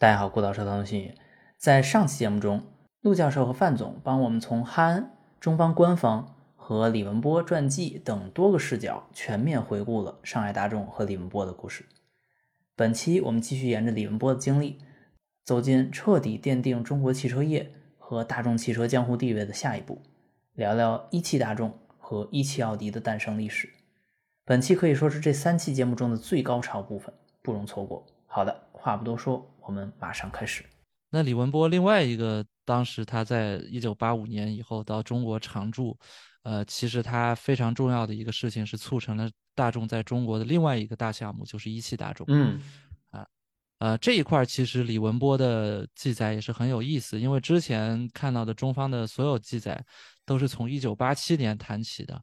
大家好，顾导车通信。在上期节目中，陆教授和范总帮我们从哈恩、中方官方和李文波传记等多个视角全面回顾了上海大众和李文波的故事。本期我们继续沿着李文波的经历，走进彻底奠定中国汽车业和大众汽车江湖地位的下一步，聊聊一汽大众和一汽奥迪的诞生历史。本期可以说是这三期节目中的最高潮部分，不容错过。好的，话不多说。我们马上开始。那李文波另外一个，当时他在一九八五年以后到中国常驻，呃，其实他非常重要的一个事情是促成了大众在中国的另外一个大项目，就是一汽大众。嗯，啊，呃，这一块其实李文波的记载也是很有意思，因为之前看到的中方的所有记载都是从一九八七年谈起的，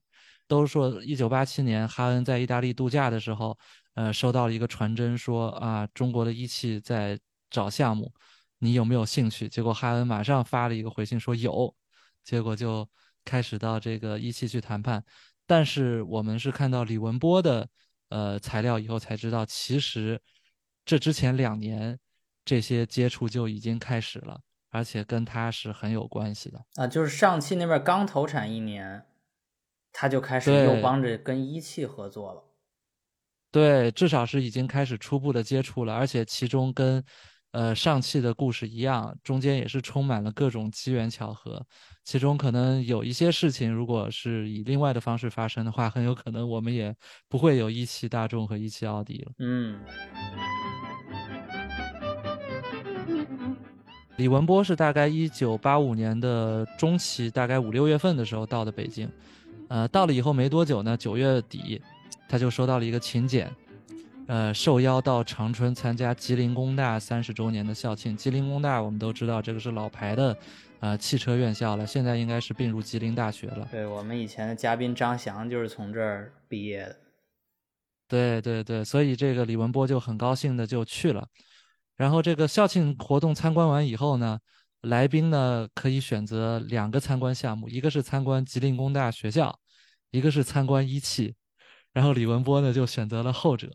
都说一九八七年哈恩在意大利度假的时候，呃，收到了一个传真，说啊，中国的一汽在找项目，你有没有兴趣？结果哈恩马上发了一个回信说有，结果就开始到这个一汽去谈判。但是我们是看到李文波的呃材料以后才知道，其实这之前两年这些接触就已经开始了，而且跟他是很有关系的啊。就是上汽那边刚投产一年，他就开始又帮着跟一汽合作了。对，至少是已经开始初步的接触了，而且其中跟。呃，上汽的故事一样，中间也是充满了各种机缘巧合，其中可能有一些事情，如果是以另外的方式发生的话，很有可能我们也不会有一汽大众和一汽奥迪了。嗯，李文波是大概一九八五年的中期，大概五六月份的时候到的北京，呃，到了以后没多久呢，九月底他就收到了一个请柬。呃，受邀到长春参加吉林工大三十周年的校庆。吉林工大我们都知道，这个是老牌的，呃，汽车院校了。现在应该是并入吉林大学了。对我们以前的嘉宾张翔就是从这儿毕业的。对对对，所以这个李文波就很高兴的就去了。然后这个校庆活动参观完以后呢，来宾呢可以选择两个参观项目，一个是参观吉林工大学校，一个是参观一汽。然后李文波呢就选择了后者。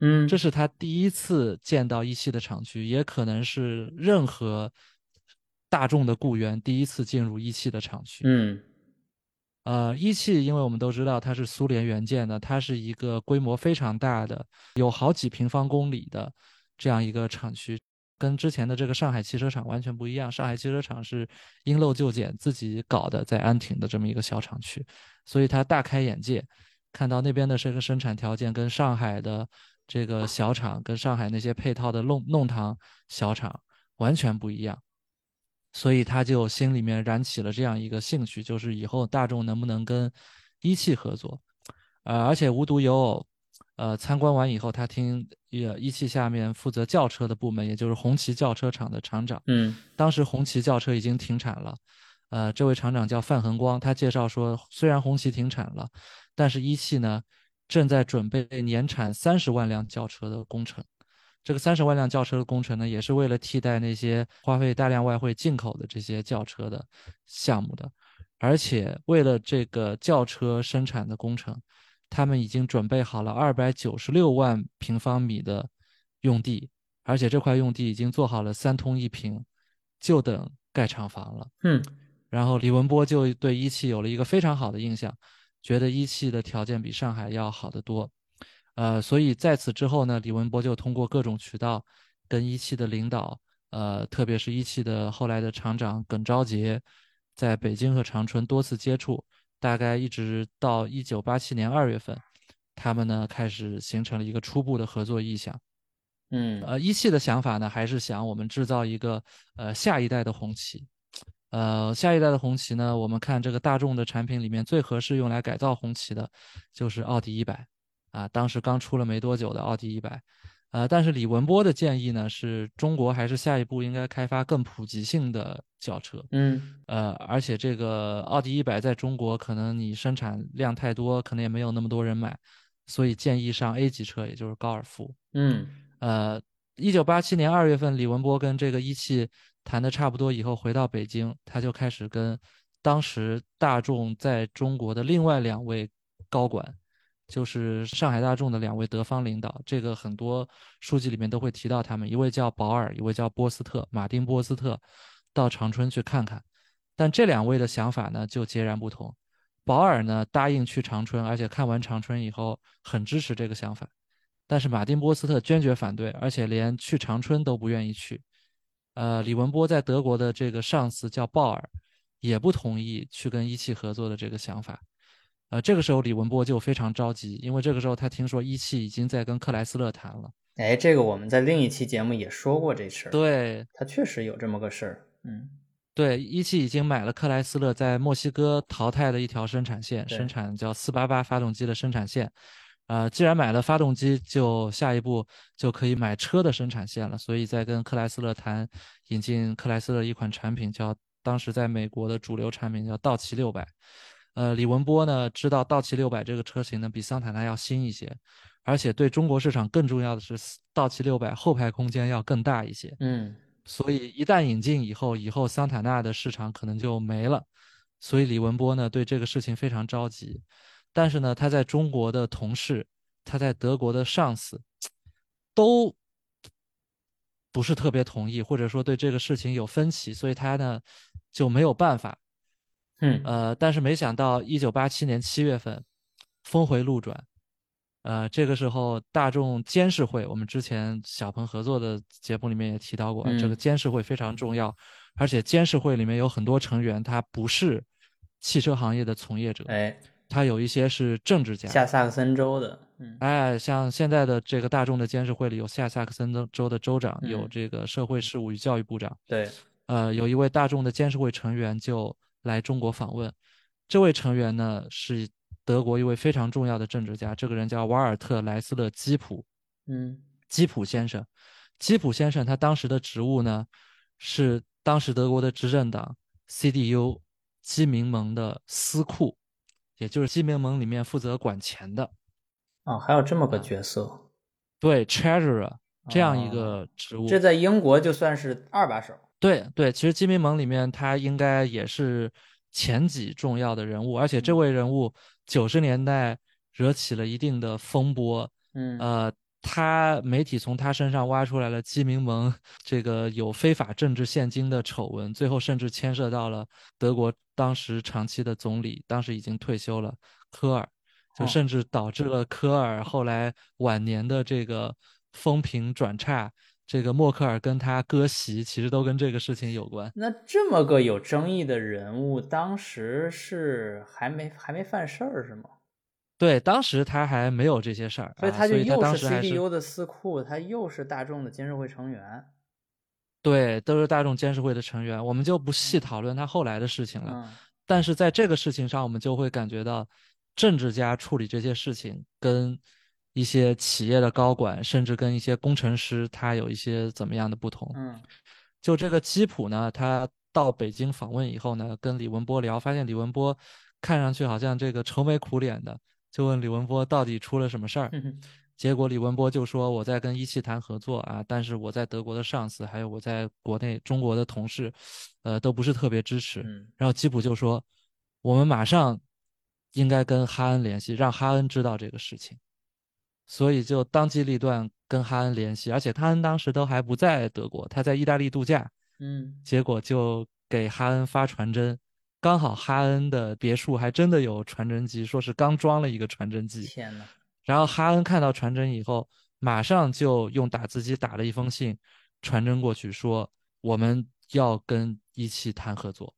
嗯，这是他第一次见到一汽的厂区，也可能是任何大众的雇员第一次进入一汽的厂区。嗯，呃，一汽，因为我们都知道它是苏联援建的，它是一个规模非常大的，有好几平方公里的这样一个厂区，跟之前的这个上海汽车厂完全不一样。上海汽车厂是因陋就简自己搞的，在安亭的这么一个小厂区，所以他大开眼界，看到那边的这个生产条件跟上海的。这个小厂跟上海那些配套的弄弄堂小厂完全不一样，所以他就心里面燃起了这样一个兴趣，就是以后大众能不能跟一汽合作？呃，而且无独有偶，呃，参观完以后，他听也一汽下面负责轿车的部门，也就是红旗轿车厂的厂长，嗯，当时红旗轿车已经停产了，呃，这位厂长叫范恒光，他介绍说，虽然红旗停产了，但是一汽呢。正在准备年产三十万辆轿车的工程，这个三十万辆轿车的工程呢，也是为了替代那些花费大量外汇进口的这些轿车的项目的，而且为了这个轿车生产的工程，他们已经准备好了二百九十六万平方米的用地，而且这块用地已经做好了三通一平，就等盖厂房了。嗯，然后李文波就对一汽有了一个非常好的印象。觉得一汽的条件比上海要好得多，呃，所以在此之后呢，李文博就通过各种渠道跟一汽的领导，呃，特别是一汽的后来的厂长耿昭杰，在北京和长春多次接触，大概一直到一九八七年二月份，他们呢开始形成了一个初步的合作意向。嗯，呃，一汽的想法呢，还是想我们制造一个呃下一代的红旗。呃，下一代的红旗呢？我们看这个大众的产品里面最合适用来改造红旗的，就是奥迪一百啊。当时刚出了没多久的奥迪一百，呃，但是李文波的建议呢，是中国还是下一步应该开发更普及性的轿车。嗯，呃，而且这个奥迪一百在中国可能你生产量太多，可能也没有那么多人买，所以建议上 A 级车，也就是高尔夫。嗯，呃，一九八七年二月份，李文波跟这个一汽。谈的差不多以后，回到北京，他就开始跟当时大众在中国的另外两位高管就是上海大众的两位德方领导，这个很多书籍里面都会提到他们，一位叫保尔，一位叫波斯特，马丁波斯特，到长春去看看。但这两位的想法呢就截然不同。保尔呢答应去长春，而且看完长春以后很支持这个想法，但是马丁波斯特坚决反对，而且连去长春都不愿意去。呃，李文波在德国的这个上司叫鲍尔，也不同意去跟一汽合作的这个想法。呃，这个时候李文波就非常着急，因为这个时候他听说一汽已经在跟克莱斯勒谈了。哎，这个我们在另一期节目也说过这事儿。对，他确实有这么个事儿。嗯，对，一汽已经买了克莱斯勒在墨西哥淘汰的一条生产线，生产叫四八八发动机的生产线。呃，既然买了发动机，就下一步就可以买车的生产线了。所以在跟克莱斯勒谈引进克莱斯勒一款产品，叫当时在美国的主流产品叫道奇六百。呃，李文波呢知道道奇六百这个车型呢比桑塔纳要新一些，而且对中国市场更重要的是，道奇六百后排空间要更大一些。嗯，所以一旦引进以后，以后桑塔纳的市场可能就没了。所以李文波呢对这个事情非常着急，但是呢他在中国的同事，他在德国的上司，都不是特别同意，或者说对这个事情有分歧，所以他呢就没有办法。嗯，呃，但是没想到一九八七年七月份，峰回路转。呃，这个时候大众监事会，我们之前小鹏合作的节目里面也提到过，这个嗯监事会非常重要，而且监事会里面有很多成员，他不是汽车行业的从业者，哎，他有一些是政治家。下萨克森州的，嗯，哎，像现在的这个大众的监事会里有下萨克森州的州长，有嗯这个社会事务与教育部长，对，呃，有一位大众的监事会成员就来中国访问。这位成员呢是德国一位非常重要的政治家，这个人叫瓦尔特·莱斯勒·基普，嗯，基普先生。基普先生他当时的职务呢是当时德国的执政党 CDU 基民盟的司库，也就是新联盟里面负责管钱的，哦，还有这么啊个角色，对 Treasurer 这样一哦个职务。这在英国就算是二把手。对对，其实金民盟里面他应该也是前几重要的人物，而且这嗯位人物九十年代惹起了一定的风波，嗯，呃，他媒体从他身上挖出来了基民盟这个有非法政治现金的丑闻，最后甚至牵涉到了德国当时长期的总理，当时已经退休了科尔，就哦甚至导致了科尔后来晚年的这个风评转差。这个默克尔跟他割席，其实都跟这个事情有关。那这么个有争议的人物，当时是还没还没犯事儿是吗？对，当时他还没有这些事儿，啊所以他就又是当时还是 CDU 的司库，他又是大众的监事会成员。对，都是大众监事会的成员，我们就不细讨论他后来的事情了。嗯但是在这个事情上，我们就会感觉到，政治家处理这些事情，跟一些企业的高管，甚至跟一些工程师，他有一些怎么样的不同。嗯就这个基普呢，他到北京访问以后呢，跟李文波聊，发现李文波看上去好像这个愁眉苦脸的，就问李文波到底出了什么事儿。嗯结果李文波就说我在跟一汽谈合作啊，但是我在德国的上司还有我在国内中国的同事，呃，都不是特别支持。嗯然后基普就说，我们马上应该跟哈恩联系，让哈恩知道这个事情。所以就当机立断跟哈恩联系，而且哈恩当时都还不在德国，他在意大利度假，嗯结果就给哈恩发传真，刚好哈恩的别墅还真的有传真机，说是刚装了一个传真机。天呐，然后哈恩看到传真以后，马上就用打字机打了一封信，传真过去说我们要跟一汽谈合作。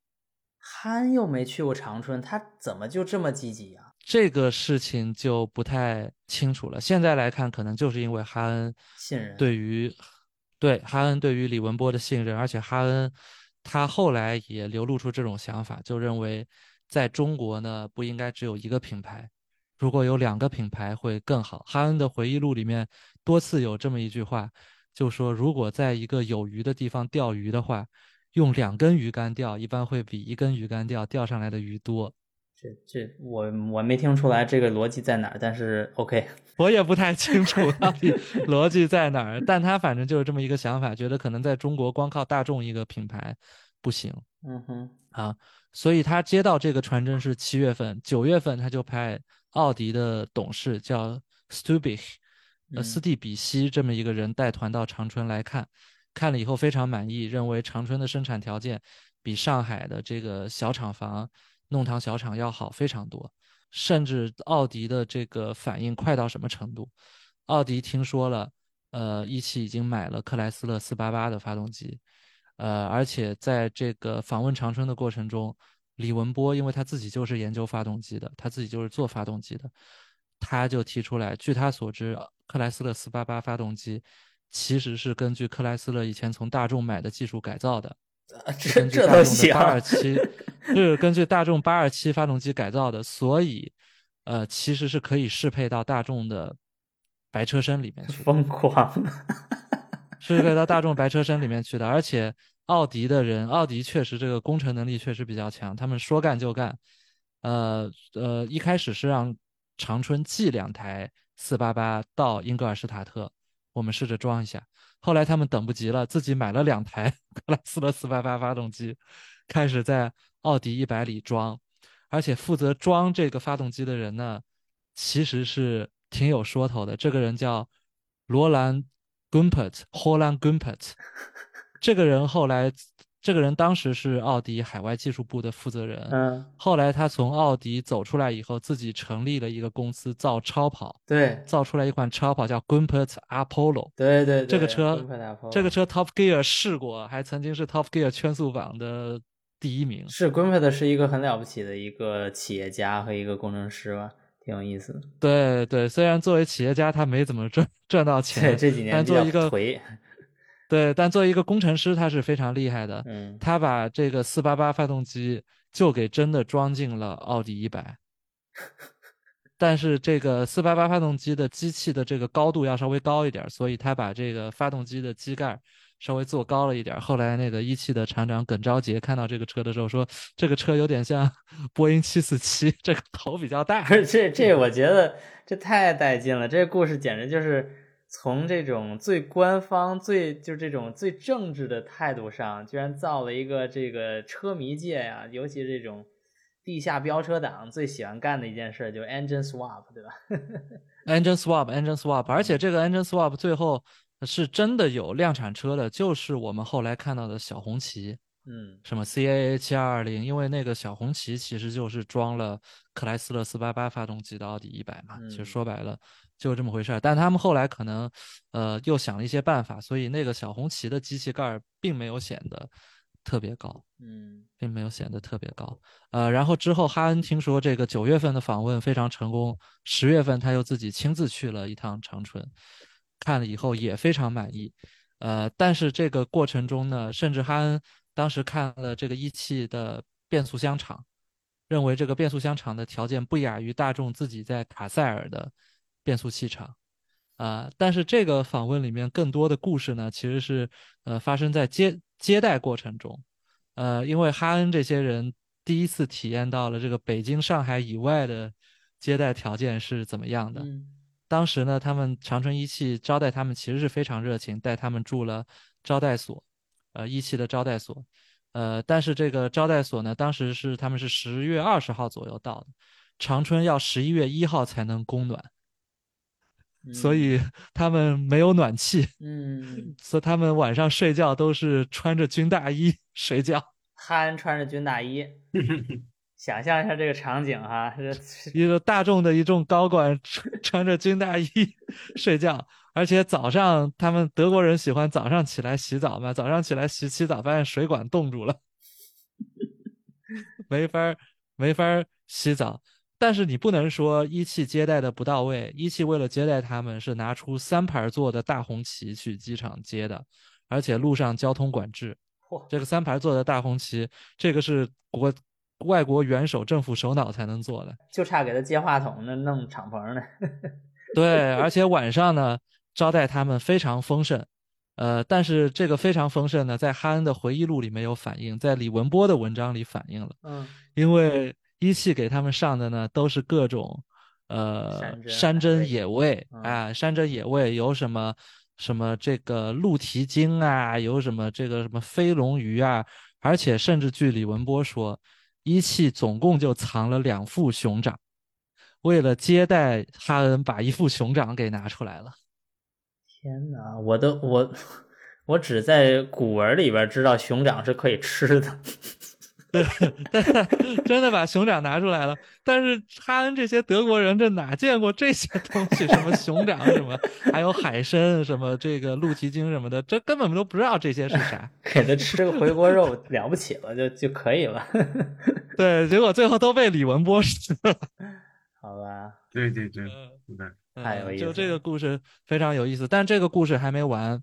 哈恩又没去过长春，他怎么就这么积极啊？这个事情就不太清楚了。现在来看，可能就是因为哈恩信任对于对哈恩对于李文波的信任，而且哈恩他后来也流露出这种想法，就认为在中国呢不应该只有一个品牌，如果有两个品牌会更好。哈恩的回忆录里面多次有这么一句话，就说如果在一个有鱼的地方钓鱼的话，用两根鱼竿钓，一般会比一根鱼竿钓钓上来的鱼多。这这我我没听出来这个逻辑在哪儿，但是 OK，我也不太清楚到底逻辑在哪儿，但他反正就是这么一个想法，觉得可能在中国光靠大众一个品牌不行。嗯哼，啊，所以他接到这个传真是七月份，九月份他就派奥迪的董事叫 Stubich，呃，斯蒂比希这么一个人带团到长春来看，看了以后非常满意，认为长春的生产条件比上海的这个小厂房弄堂小厂要好非常多，甚至奥迪的这个反应快到什么程度？奥迪听说了，呃，一汽已经买了克莱斯勒四八八的发动机。呃，而且在这个访问长春的过程中，李文波因为他自己就是研究发动机的，他自己就是做发动机的，他就提出来，据他所知，克莱斯勒四八八发动机其实是根据克莱斯勒以前从大众买的技术改造的，这这都行。八二 七是根据大众八二七发动机改造的，所以呃，其实是可以适配到大众的白车身里面去。疯狂。是可以到大众白车身里面去的，而且奥迪的人，奥迪确实这个工程能力确实比较强，他们说干就干。呃呃，一开始是让长春寄两台四八八到英格尔施塔特，我们试着装一下。后来他们等不及了，自己买了两台克莱斯勒四八八发动机，开始在奥迪一百里装。而且负责装这个发动机的人呢，其实是挺有说头的，这个人叫罗兰。Gumpert，Holland Gumpert，这个人后来，这个人当时是奥迪海外技术部的负责人。嗯，后来他从奥迪走出来以后，自己成立了一个公司造超跑。对，造出来一款超跑叫 Gumpert Apollo。对对，这个车，这个车 Top Gear 试过，还曾经是 Top Gear 圈速榜的第一名。是 Gumpert 是一个很了不起的一个企业家和一个工程师吧。挺有意思的，对对，虽然作为企业家他没怎么赚赚到钱，这几年但作为一个颓，对，但作为一个工程师他是非常厉害的，嗯，他把这个四八八发动机就给真的装进了奥迪一百，但是这个四八八发动机的机器的这个高度要稍微高一点，所以他把这个发动机的机盖。稍微做高了一点。后来那个一汽的厂长耿昭杰看到这个车的时候说：“这个车有点像 波音七四七，这个头比较大。”这这我觉得这太带劲了。这个故事简直就是从这种最官方、最就这种最政治的态度上，居然造了一个这个车迷界呀，尤其这种地下飙车党最喜欢干的一件事，就是 engine swap，对吧？engine swap，engine swap，而且这个 engine swap 最后。是真的有量产车的，就是我们后来看到的小红旗，嗯，什么 CAA 七二二零，因为那个小红旗其实就是装了克莱斯勒四八八发动机的奥迪一百嘛，其实说白了就这么回事儿。但他们后来可能，呃，又想了一些办法，所以那个小红旗的机器盖儿并没有显得特别高，嗯，并没有显得特别高。呃，然后之后哈恩听说这个九月份的访问非常成功，十月份他又自己亲自去了一趟长春。看了以后也非常满意，呃，但是这个过程中呢，甚至哈恩当时看了这个一汽的变速箱厂，认为这个变速箱厂的条件不亚于大众自己在卡塞尔的变速器厂，啊，但是这个访问里面更多的故事呢，其实是呃发生在接接待过程中，呃，因为哈恩这些人第一次体验到了这个北京、上海以外的接待条件是怎么样的。当时呢，他们长春一汽招待他们其实是非常热情，带他们住了招待所，呃，一汽的招待所，呃，但是这个招待所呢，当时是他们是十月二十号左右到的，长春要十一月一号才能供暖，所以。他们没有暖气，嗯，所以他们晚上睡觉都是穿着军大衣睡觉，憨穿着军大衣。想象一下这个场景哈，一个大众的一众高管穿穿着军大衣 睡觉，而且早上他们德国人喜欢早上起来洗澡嘛，早上起来洗洗澡，发现水管冻住了，没法没法洗澡。但是你不能说一汽接待的不到位，一汽为了接待他们，是拿出三排座的大红旗去机场接的，而且路上交通管制。这个三排座的大红旗，这个是国。外国元首、政府首脑才能做的，就差给他接话筒那，弄敞篷呢。对，而且晚上呢，招待他们非常丰盛。呃，但是这个非常丰盛呢，在哈恩的回忆录里没有反映，在李文波的文章里反映了。嗯，因为一汽给他们上的呢，都是各种呃山珍野味啊，山珍野味有什么什么这个鹿蹄筋啊，有什么这个什么飞龙鱼啊，而且甚至据李文波说，一汽总共就藏了两副熊掌，为了接待哈恩，把一副熊掌给拿出来了。天哪，我都我 我只在古文里边知道熊掌是可以吃的。对，真的把熊掌拿出来了。但是哈恩这些德国人，这哪见过这些东西？什么熊掌，什么还有海参，什么这个鹿蹄筋什么的，这根本都不知道这些是啥。给他吃个回锅肉了不起了，就就可以了。对，结果最后都被李文波吃了。好吧。对对对，太有意思。就这个故事非常有意思，但这个故事还没完。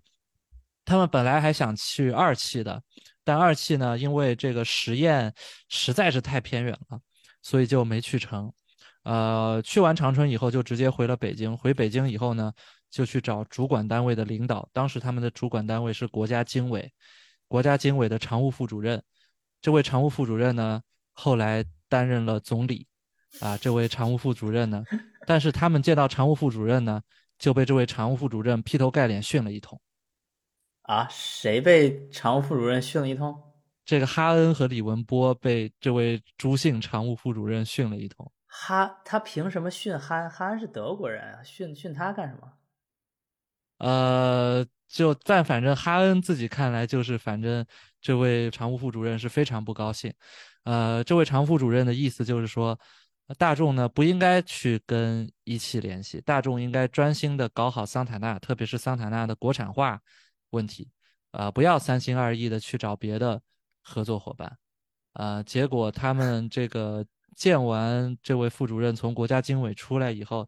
他们本来还想去二期的。但二期呢，因为这个实验实在是太偏远了，所以就没去成。呃，去完长春以后，就直接回了北京。回北京以后呢，就去找主管单位的领导。当时他们的主管单位是国家经委，国家经委的常务副主任。这位常务副主任呢，后来担任了总理。啊，这位常务副主任呢，但是他们见到常务副主任呢，就被这位常务副主任劈头盖脸训了一通。啊，谁被常务副主任训了一通？这个哈恩和李文波被这位朱姓常务副主任训了一通。哈，他凭什么训哈？哈恩是德国人啊，训训他干什么？呃，就但反正哈恩自己看来就是，反正这位常务副主任是非常不高兴。呃，这位常务副主任的意思就是说，大众呢不应该去跟一汽联系，大众应该专心的搞好桑塔纳，特别是桑塔纳的国产化。问题，啊，不要三心二意的去找别的合作伙伴，啊，结果他们这个见完这位副主任从国家经委出来以后，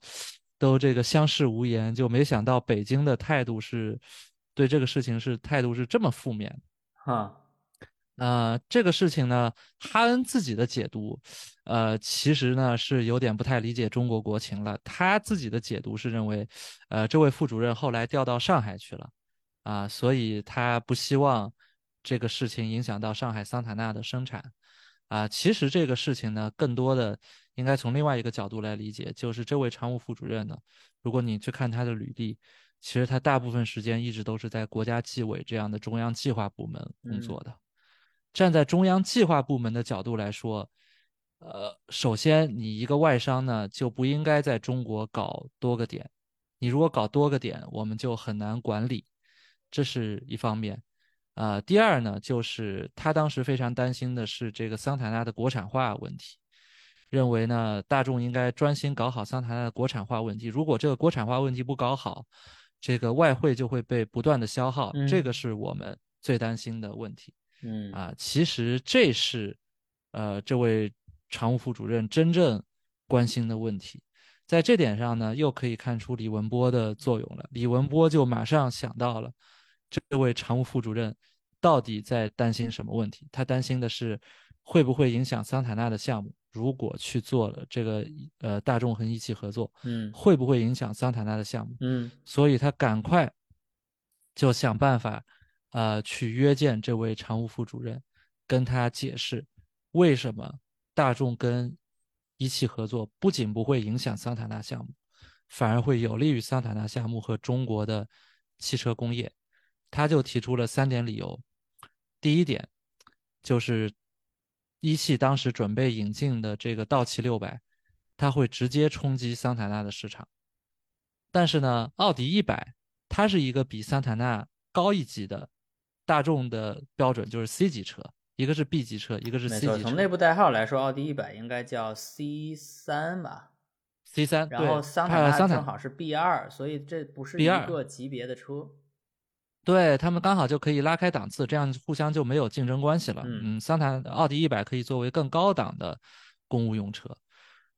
都这个相视无言，就没想到北京的态度是，对这个事情是态度是这么负面，哈，呃，这个事情呢，哈恩自己的解读，呃，其实呢是有点不太理解中国国情了，他自己的解读是认为，呃，这位副主任后来调到上海去了。啊，所以他不希望这个事情影响到上海桑塔纳的生产。啊，其实这个事情呢，更多的应该从另外一个角度来理解，就是这位常务副主任呢，如果你去看他的履历，其实他大部分时间一直都是在国家纪委这样的中央计划部门工作的。站在中央计划部门的角度来说，呃，首先你一个外商呢，就不应该在中国搞多个点。你如果搞多个点，我们就很难管理。这是一方面，啊，第二呢，就是他当时非常担心的是这个桑塔纳的国产化问题，认为呢，大众应该专心搞好桑塔纳的国产化问题。如果这个国产化问题不搞好，这个外汇就会被不断的消耗，这个是我们最担心的问题。嗯，啊，其实这是，呃，这位常务副主任真正关心的问题。在这点上呢，又可以看出李文波的作用了。李文波就马上想到了。这位常务副主任到底在担心什么问题？他担心的是会不会影响桑塔纳的项目？如果去做了这个呃大众和一汽合作，嗯，会不会影响桑塔纳的项目？嗯，所以他赶快就想办法呃去约见这位常务副主任，跟他解释为什么大众跟一汽合作不仅不会影响桑塔纳项目，反而会有利于桑塔纳项目和中国的汽车工业。他就提出了三点理由，第一点就是一汽当时准备引进的这个道奇六百，它会直接冲击桑塔纳的市场。但是呢，奥迪一百它是一个比桑塔纳高一级的大众的标准，就是 C 级车，一个是 B 级车，一个是 C 级车。从内部代号来说，奥迪一百应该叫 C 三吧？C 三，然后桑塔纳正好是 B 二，所以这不是一个级别的车。对他们刚好就可以拉开档次，这样互相就没有竞争关系了。嗯，桑塔奥迪一百可以作为更高档的公务用车。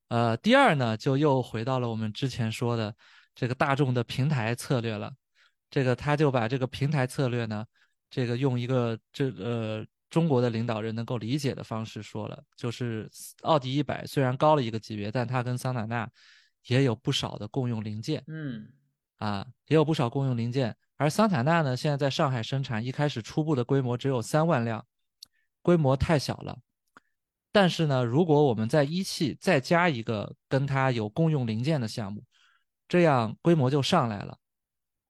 呃，第二呢，就又回到了我们之前说的这个大众的平台策略了。这个他就把这个平台策略呢，这个用一个这呃中国的领导人能够理解的方式说了，就是奥迪一百虽然高了一个级别，但它跟桑塔纳也有不少的共用零件。嗯，啊，也有不少共用零件。而桑塔纳呢，现在在上海生产，一开始初步的规模只有三万辆，规模太小了。但是呢，如果我们在一汽再加一个跟它有共用零件的项目，这样规模就上来了。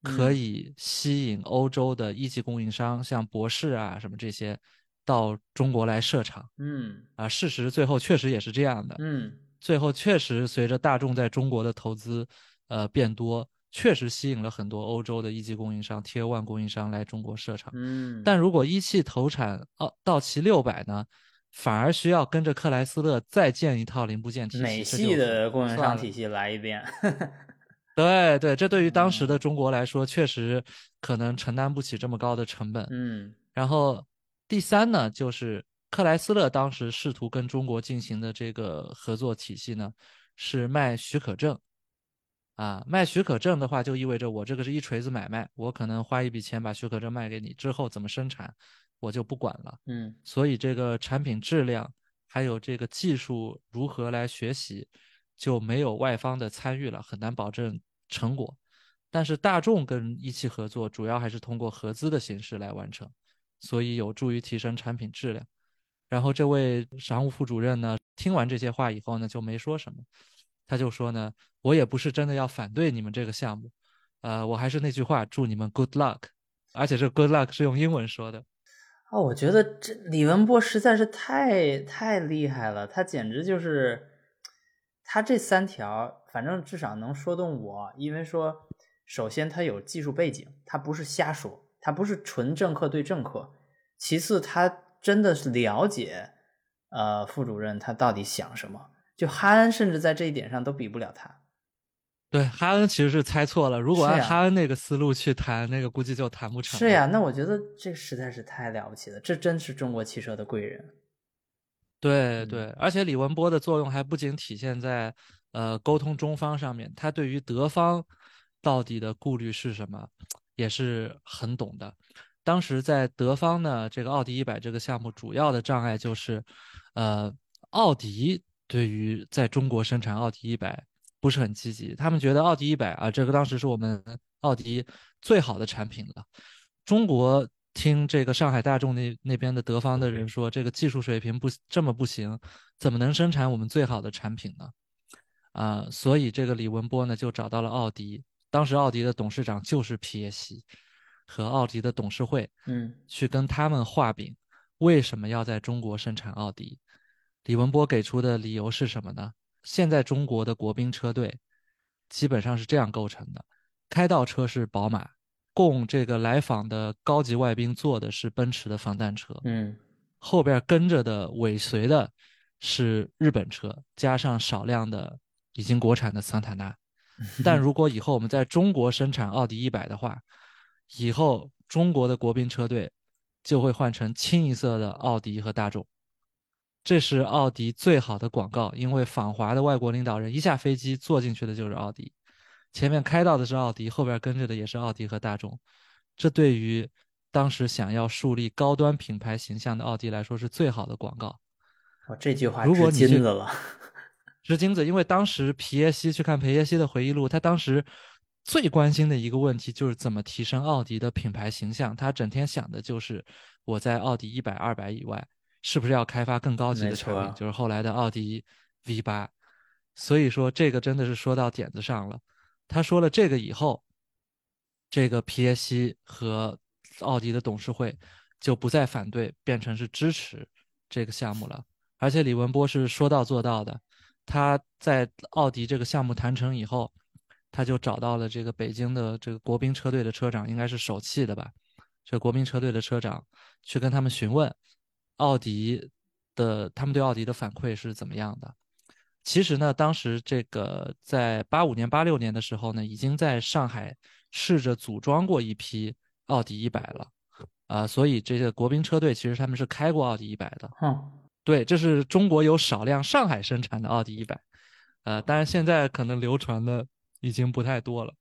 可以吸引欧洲的一级供应商，像博士啊什么这些，到中国来设厂。嗯啊，事实最后确实也是这样的。嗯最后确实随着大众在中国的投资，呃变多，确实吸引了很多欧洲的一级供应商、Tier One 供应商来中国设厂。嗯，但如果一汽投产奥道奇六百呢，反而需要跟着克莱斯勒再建一套零部件体系。美系的供应商体系来一遍。对对，这对于当时嗯的中国来说，确实可能承担不起这么高的成本。嗯然后第三呢，就是克莱斯勒当时试图跟中国进行的这个合作体系呢，是卖许可证。啊，卖许可证的话，就意味着我这个是一锤子买卖，我可能花一笔钱把许可证卖给你，之后怎么生产，我就不管了。嗯所以这个产品质量还有这个技术如何来学习，就没有外方的参与了，很难保证成果。但是大众跟一汽合作，主要还是通过合资的形式来完成，所以有助于提升产品质量。然后这位常务副主任呢，听完这些话以后呢，就没说什么，他就说呢，我也不是真的要反对你们这个项目，呃，我还是那句话，祝你们 good luck，而且这 good luck 是用英文说的。哦，我觉得这李文波实在是太太厉害了，他简直就是他这三条，反正至少能说动我，因为说，首先他有技术背景，他不是瞎说，他不是纯政客对政客；其次，他真的是了解，呃，副主任他到底想什么。就哈恩甚至在这一点上都比不了他。对，哈恩其实是猜错了。如果按哈恩那个思路去谈，那个估计就谈不成。是呀，，那我觉得这实在是太了不起了，这真是中国汽车的贵人。对嗯对，而且李文波的作用还不仅体现在呃沟通中方上面，他对于德方到底的顾虑是什么，也是很懂的。当时在德方呢，这个奥迪一百这个项目主要的障碍就是，呃，奥迪对于在中国生产奥迪一百不是很积极，他们觉得奥迪一百啊，这个当时是我们奥迪最好的产品了。中国听这个上海大众那那边的德方的人说，这个技术水平不这么不行，怎么能生产我们最好的产品呢？啊、所以这个李文波呢就找到了奥迪，当时奥迪的董事长就是皮耶希和奥迪的董事会，嗯去跟他们画饼，为什么要在中国生产奥迪？李文波给出的理由是什么呢？现在中国的国宾车队基本上是这样构成的：开道车是宝马，供这个来访的高级外宾坐的是奔驰的防弹车，嗯后边跟着的尾随的是日本车，加上少量的已经国产的桑塔纳。但如果以后我们在中国生产奥迪一百的话，以后中国的国宾车队就会换成清一色的奥迪和大众。这是奥迪最好的广告，因为访华的外国领导人一下飞机坐进去的就是奥迪，前面开到的是奥迪，后边跟着的也是奥迪和大众。这对于当时想要树立高端品牌形象的奥迪来说是最好的广告。我这句话值如果你这金子了。是金子，因为当时皮耶希去看皮耶希的回忆录，他当时最关心的一个问题就是怎么提升奥迪的品牌形象。他整天想的就是我在奥迪一百、二百以外，是不是要开发更高级的产品，错就是后来的奥迪 V 八。所以说这个真的是说到点子上了。他说了这个以后，这个皮耶希和奥迪的董事会就不再反对，变成是支持这个项目了。而且李文波是说到做到的，他在奥迪这个项目谈成以后，他就找到了这个北京的这个国宾车队的车长，应该是首汽的吧，这国宾车队的车长去跟他们询问奥迪的他们对奥迪的反馈是怎么样的。其实呢，当时这个在八五年、八六年的时候呢，已经在上海试着组装过一批奥迪一百了，啊、所以这个国宾车队其实他们是开过奥迪一百的。嗯，对，这是中国有少量上海生产的奥迪一百，呃，当然现在可能流传的已经不太多了。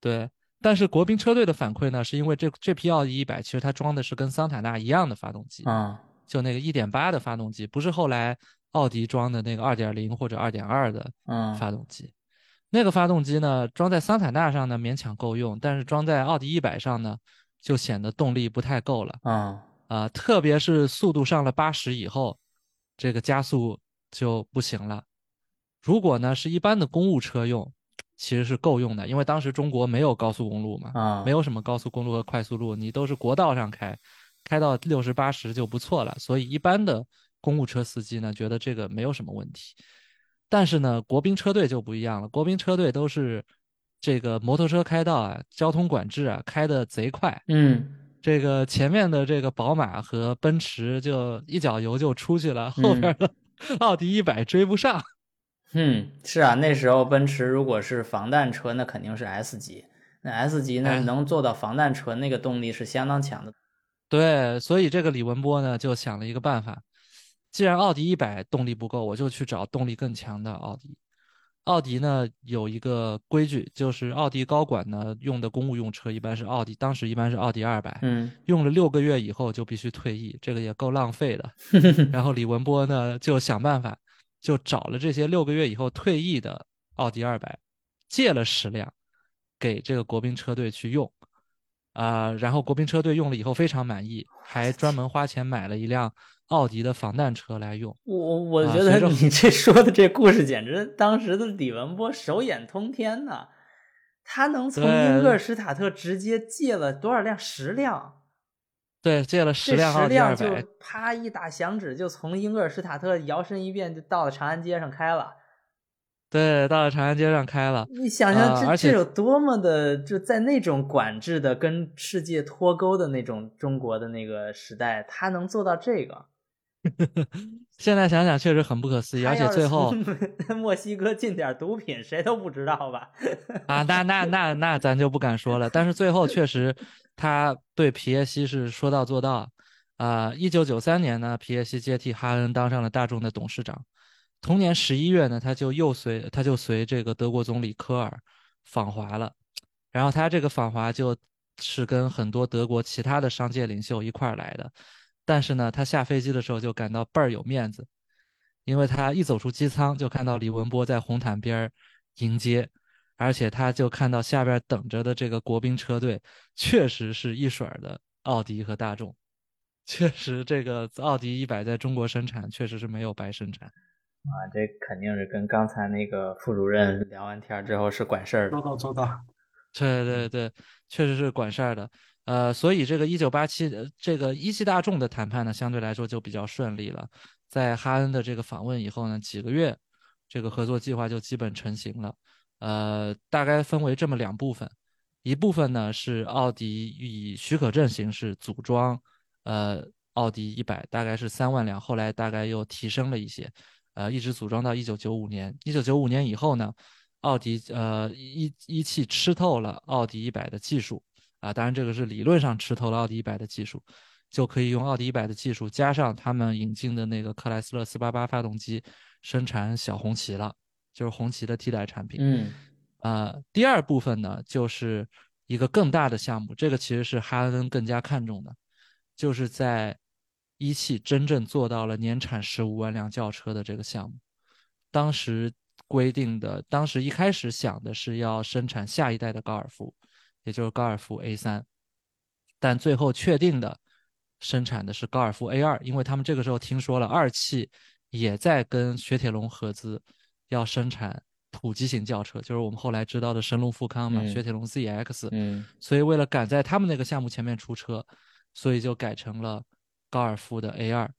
对，但是国宾车队的反馈呢，是因为这这批奥迪一百其实它装的是跟桑塔纳一样的发动机，啊，就那个一点八的发动机，不是后来奥迪装的那个二点零或者二点二的嗯，发动机。那个发动机呢，装在桑塔纳上呢勉强够用，但是装在奥迪一百上呢，就显得动力不太够了。啊，啊、特别是速度上了八十以后，这个加速就不行了。如果呢是一般的公务车用，其实是够用的，因为当时中国没有高速公路嘛，啊，没有什么高速公路和快速路，你都是国道上开，开到六十八十就不错了。所以一般的公务车司机呢，觉得这个没有什么问题。但是呢，国宾车队就不一样了，国宾车队都是这个摩托车开道啊，交通管制啊，开的贼快。嗯，这个前面的这个宝马和奔驰就一脚油就出去了，后边的奥迪一百追不上。嗯，是啊，那时候奔驰如果是防弹车，那肯定是 S 级。那 S 级呢，哎能做到防弹车，那个动力是相当强的。对，所以这个李文波呢就想了一个办法，既然奥迪一百动力不够，我就去找动力更强的奥迪。奥迪呢有一个规矩，就是奥迪高管呢用的公务用车一般是奥迪，当时一般是奥迪二百，嗯用了六个月以后就必须退役，这个也够浪费的。然后李文波呢就想办法，就找了这些六个月以后退役的奥迪二百，借了十辆给这个国宾车队去用，啊、然后国宾车队用了以后非常满意，还专门花钱买了一辆奥迪的防弹车来用。我我啊觉得你这说的这故事，简直当时的李文波手眼通天呐！他能从英格尔施塔特直接借了多少辆？十辆，对，借了十这辆奥十辆就迪二百，啪一打响指，就从英格尔施塔特摇身一变，就到了长安街上开了。对，到了长安街上开了。你想想这，这有多么的，就在那种管制的、跟世界脱钩的那种中国的那个时代，他能做到这个。现在想想确实很不可思议，而且最后 墨西哥进点毒品，谁都不知道吧？啊，那那那那咱就不敢说了。但是最后确实，他对皮耶西是说到做到。啊、1一九九三年呢，皮耶西接替哈恩当上了大众的董事长。同年十一月呢，他就又随他就随这个德国总理科尔访华了。然后他这个访华就是跟很多德国其他的商界领袖一块儿来的。但是呢，他下飞机的时候就感到倍儿有面子，因为他一走出机舱就看到李文波在红毯边儿迎接，而且他就看到下边等着的这个国宾车队，确实是一水儿的奥迪和大众，确实这个奥迪一百在中国生产确实是没有白生产。啊，这肯定是跟刚才那个副主任聊完天之后是管事儿的周。到做到，对对对，确实是管事儿的。呃，所以这个一九八七这个一汽大众的谈判呢，相对来说就比较顺利了。在哈恩的这个访问以后呢，几个月，这个合作计划就基本成型了。呃，大概分为这么两部分，一部分呢是奥迪以许可证形式组装，呃，奥迪一百大概是三万辆，后来大概又提升了一些，呃，一直组装到一九九五年。一九九五年以后呢，奥迪呃一一汽吃透了奥迪一百的技术啊，当然这个是理论上吃透了奥迪一百的技术，就可以用奥迪一百的技术加上他们引进的那个克莱斯勒四八八发动机生产小红旗了，就是红旗的替代产品。嗯呃，第二部分呢，就是一个更大的项目，这个其实是哈恩更加看重的，就是在一汽真正做到了年产十五万辆轿车的这个项目。当时规定的，当时一开始想的是要生产下一代的高尔夫，也就是高尔夫 A 三，但最后确定的生产的是高尔夫 A 二，因为他们这个时候听说了二汽也在跟雪铁龙合资，要生产普及型轿车，就是我们后来知道的神龙富康嘛，嗯雪铁龙 ZX，嗯。所以为了赶在他们那个项目前面出车，所以就改成了高尔夫的 A 二。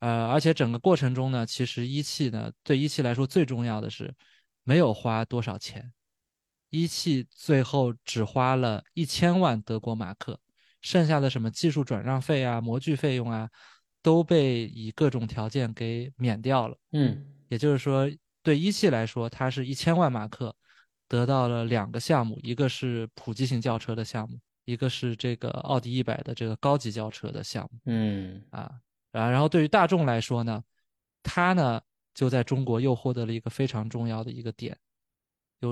呃，而且整个过程中呢，其实一汽呢，对一汽来说最重要的是没有花多少钱，一汽最后只花了一千万德国马克，剩下的什么技术转让费啊、模具费用啊，都被以各种条件给免掉了。嗯也就是说，对一汽来说，它是一千万马克得到了两个项目，一个是普及型轿车的项目，一个是这个奥迪一百的这个高级轿车的项目嗯啊。然，然后对于大众来说呢，它呢就在中国又获得了一个非常重要的一个点，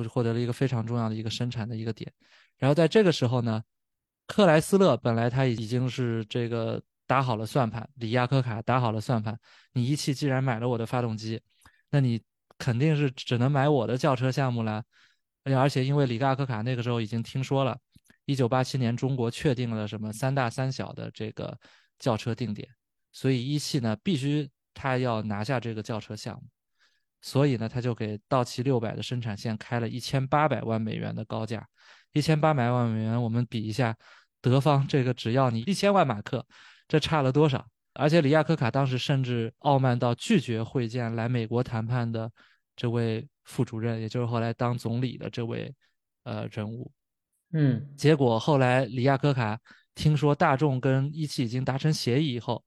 又获得了一个非常重要的一个生产的一个点。然后在这个时候呢，克莱斯勒本来他已经是这个打好了算盘，里亚科卡打好了算盘。你一汽既然买了我的发动机，那你肯定是只能买我的轿车项目了。而且而且因为里亚科卡那个时候已经听说了，一九八七年中国确定了什么三大三小的这个轿车定点，所以一汽呢必须他要拿下这个轿车项目。所以呢，他就给道奇六百的生产线开了一千八百万美元的高价。一千八百万美元，我们比一下，德方这个只要你一千万马克，这差了多少？而且里亚科卡当时甚至傲慢到拒绝会见来美国谈判的这位副主任，也就是后来当总理的这位呃人物。嗯，结果后来里亚科卡听说大众跟一汽已经达成协议以后，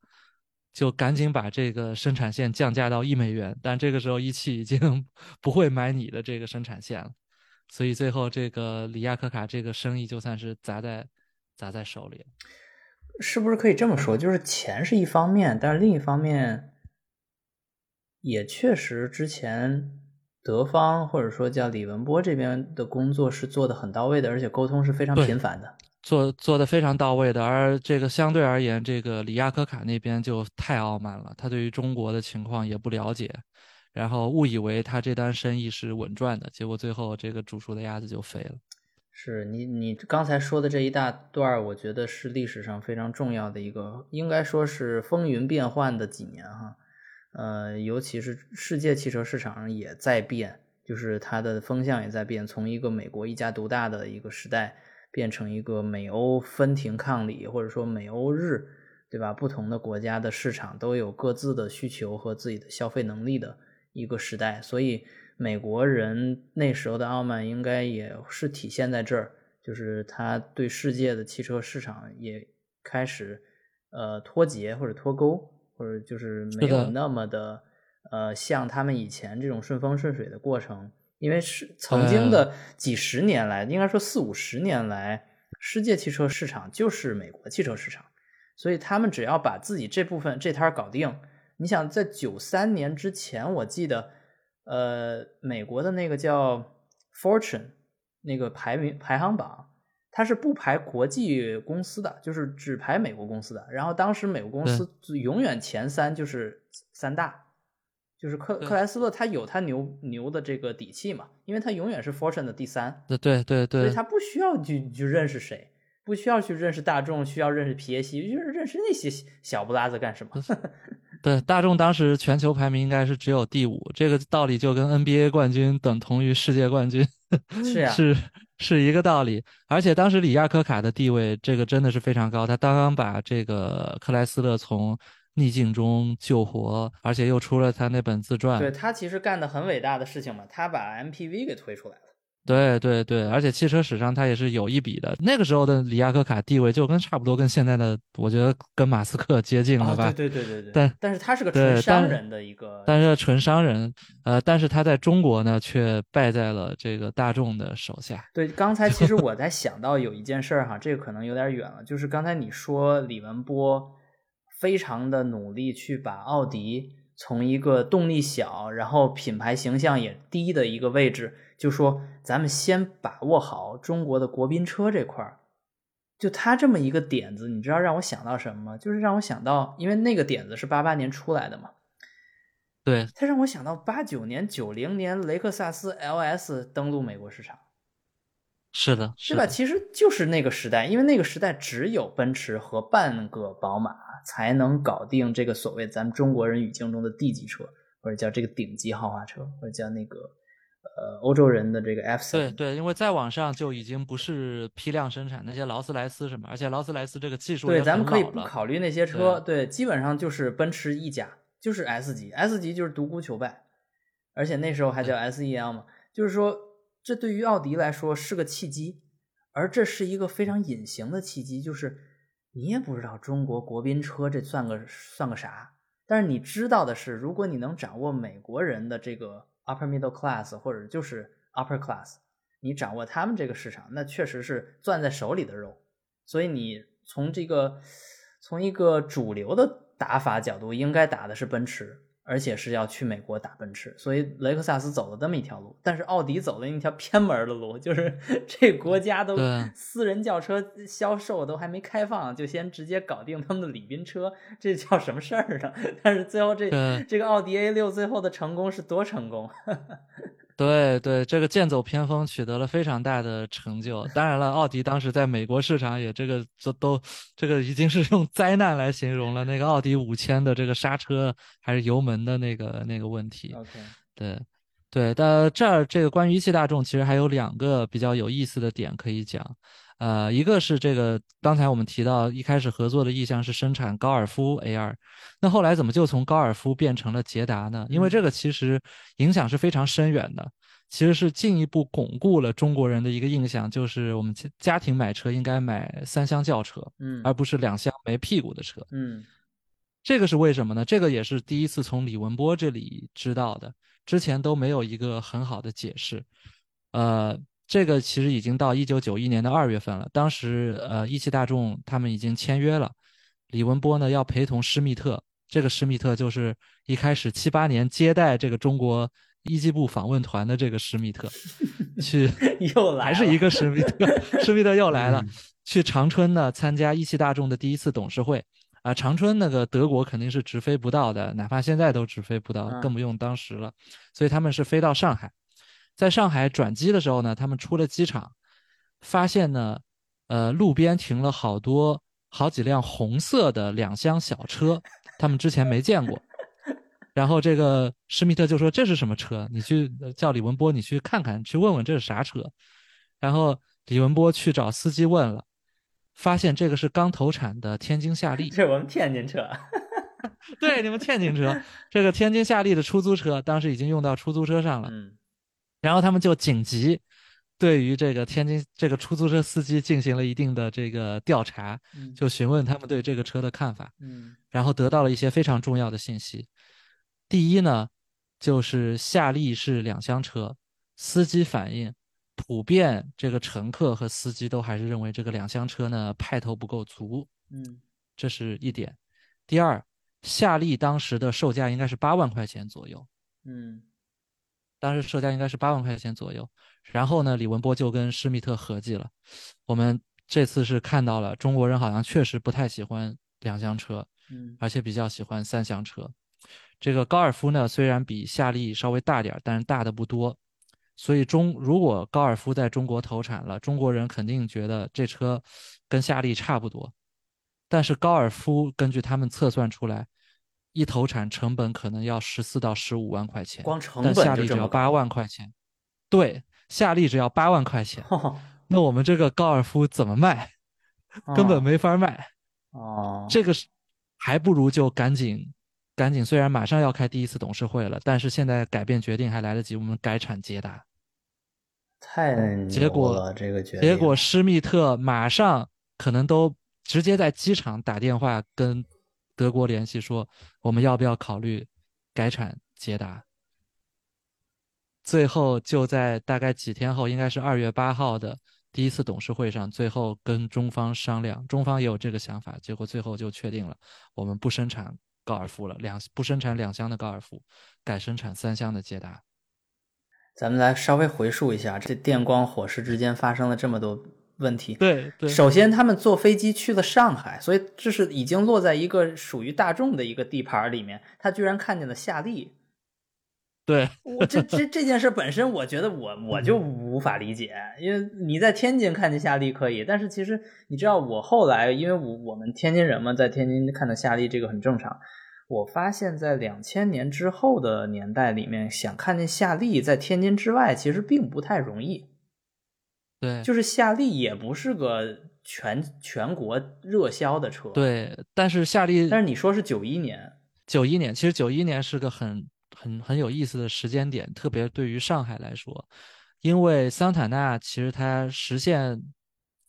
就赶紧把这个生产线降价到一美元。但这个时候一汽已经 不会买你的这个生产线了，所以最后这个里亚科卡这个生意就算是砸在砸在手里了。是不是可以这么说？就是钱是一方面，但是另一方面，也确实之前德方或者说叫李文波这边的工作是做的很到位的，而且沟通是非常频繁的，做做的非常到位的。而这个相对而言，这个里亚科卡那边就太傲慢了，他对于中国的情况也不了解，然后误以为他这单生意是稳赚的，结果最后这个煮熟的鸭子就飞了。是你你刚才说的这一大段，我觉得是历史上非常重要的一个，应该说是风云变幻的几年哈。呃，尤其是世界汽车市场也在变，就是它的风向也在变，从一个美国一家独大的一个时代，变成一个美欧分庭抗礼，或者说美欧日，对吧？不同的国家的市场都有各自的需求和自己的消费能力的一个时代，所以。美国人那时候的傲慢应该也是体现在这儿，就是他对世界的汽车市场也开始呃脱节或者脱钩，或者就是没有那么的呃像他们以前这种顺风顺水的过程，因为是曾经的几十年来，应该说四五十年来，世界汽车市场就是美国汽车市场，所以他们只要把自己这部分这摊搞定，你想在九三年之前，我记得。呃，美国的那个叫 Fortune 那个排名排行榜，它是不排国际公司的，就是只排美国公司的。然后当时美国公司永远前三就是三大，就是克克莱斯勒，他有他牛牛的这个底气嘛，因为他永远是 Fortune 的第三。对对对对，所以他不需要去去认识谁，不需要去认识大众，需要认识皮耶西，就是认识那些小不拉子干什么？对，大众当时全球排名应该是只有第五，这个道理就跟 NBA 冠军等同于世界冠军，是呀，是是一个道理。而且当时里亚科卡的地位，这个真的是非常高，他刚刚把这个克莱斯勒从逆境中救活，而且又出了他那本自传。对他其实干的很伟大的事情嘛，他把 MPV 给推出来了。对对对，而且汽车史上他也是有一笔的。那个时候的里亚科卡地位就跟差不多跟现在的，我觉得跟马斯克接近了吧？对对对对对。但但是他是个纯商人的一个，但是纯商人，呃，但是他在中国呢却败在了这个大众的手下。对，刚才其实 我在想到有一件事儿哈，这个可能有点远了，就是刚才你说李文波非常的努力去把奥迪从一个动力小，然后品牌形象也低的一个位置。就说咱们先把握好中国的国宾车这块儿，就他这么一个点子，你知道让我想到什么吗？就是让我想到，因为那个点子是八八年出来的嘛，对，他让我想到八九年、九零年雷克萨斯 LS 登陆美国市场，是的，是吧？其实就是那个时代，因为那个时代只有奔驰和半个宝马才能搞定这个所谓咱们中国人语境中的 D 级车，或者叫这个顶级豪华车，或者叫那个。呃，欧洲人的这个 F 三，对对，因为再往上就已经不是批量生产那些劳斯莱斯什么，而且劳斯莱斯这个技术对，咱们可以不考虑那些车，对，基本上就是奔驰一家，就是 S 级，S 级就是独孤求败，而且那时候还叫 S E L 嘛，就是说这对于奥迪来说是个契机，而这是一个非常隐形的契机，就是你也不知道中国国宾车这算个算个啥，但是你知道的是，如果你能掌握美国人的这个。Upper middle class 或者就是 upper class，你掌握他们这个市场，那确实是攥在手里的肉。所以你从这个从一个主流的打法角度，应该打的是奔驰。而且是要去美国打奔驰，所以雷克萨斯走了这么一条路，但是奥迪走了一条 偏门的路，就是 这国家都私人轿车销售都还没开放，就先直接搞定他们的礼宾车，这叫什么事儿呢？但是最后这这个奥迪 A 六最后的成功是多成功？对对，这个剑走偏锋取得了非常大的成就。当然了，奥迪当时在美国市场也这个这都这个已经是用灾难来形容了。那个奥迪五千的这个刹车还是油门的那个那个问题。OK，对，对，但这儿这个关于一汽大众，其实还有两个比较有意思的点可以讲。呃，一个是这个刚才我们提到一开始合作的意向是生产高尔夫 A2，那后来怎么就从高尔夫变成了捷达呢？因为这个其实影响是非常深远的，其实是进一步巩固了中国人的一个印象，就是我们家家庭买车应该买三厢轿车，嗯而不是两厢没屁股的车。嗯这个是为什么呢？这个也是第一次从李文波这里知道的，之前都没有一个很好的解释。呃，这个其实已经到一九九一年的二月份了，当时呃一汽大众他们已经签约了，李文波呢要陪同施密特，这个施密特就是一开始七八年接待这个中国一机部访问团的这个施密特，去又来还是一个施密特，施密特又来了，去长春呢参加一汽大众的第一次董事会。啊，长春那个德国肯定是直飞不到的，哪怕现在都直飞不到，嗯更不用当时了。所以他们是飞到上海，在上海转机的时候呢，他们出了机场，发现呢，呃，路边停了好多好几辆红色的两厢小车，他们之前没见过。然后这个施密特就说：“这是什么车？你去呃叫李文波，你去看看，去问问这是啥车。”然后李文波去找司机问了，发现这个是刚投产的天津夏利。这是我们天津车，对，你们天津车，这个天津夏利的出租车，当时已经用到出租车上了。嗯然后他们就紧急对于这个天津这个出租车司机进行了一定的这个调查，嗯就询问他们对这个车的看法，嗯然后得到了一些非常重要的信息。第一呢，就是夏利是两厢车，司机反映普遍这个乘客和司机都还是认为这个两厢车呢派头不够足，嗯这是一点。第二，夏利当时的售价应该是八万块钱左右，嗯当时售价应该是八万块钱左右。然后呢，李文波就跟施密特合计了，我们这次是看到了中国人好像确实不太喜欢两厢车，嗯而且比较喜欢三厢车。这个高尔夫呢，虽然比夏利稍微大点儿，但是大的不多。所以中如果高尔夫在中国投产了，中国人肯定觉得这车跟夏利差不多。但是高尔夫根据他们测算出来，一投产成本可能要十四到十五万块钱，光成但本就这么夏利只要八万块钱。对，夏利只要八万块钱，哦那我们这个高尔夫怎么卖？根本没法卖。哦，这个是还不如就赶紧赶紧，虽然马上要开第一次董事会了，但是现在改变决定还来得及，我们改产捷达。太牛结果了这个决定，结果施密特马上可能都直接在机场打电话跟德国联系说，我们要不要考虑改产捷达？最后就在大概几天后，应该是二月八号的第一次董事会上，最后跟中方商量，中方也有这个想法，结果最后就确定了，我们不生产高尔夫了，两不生产两厢的高尔夫，改生产三厢的捷达。咱们来稍微回述一下，这电光火石之间发生了这么多问题。对对首先，他们坐飞机去了上海，所以这是已经落在一个属于大众的一个地盘里面。他居然看见了夏利，对，我这这 这件事本身，我觉得我 我就无法理解，因为你在天津看见夏利可以，但是其实你知道，我后来因为我我们天津人嘛，在天津看到夏利这个很正常。我发现，在两千年之后的年代里面，想看见夏利在天津之外，其实并不太容易。对，就是夏利也不是个全全国热销的车，。对，但是夏利但是你说是九一年，九一年，其实九一年是个很很很有意思的时间点，特别对于上海来说，因为桑塔纳其实它实现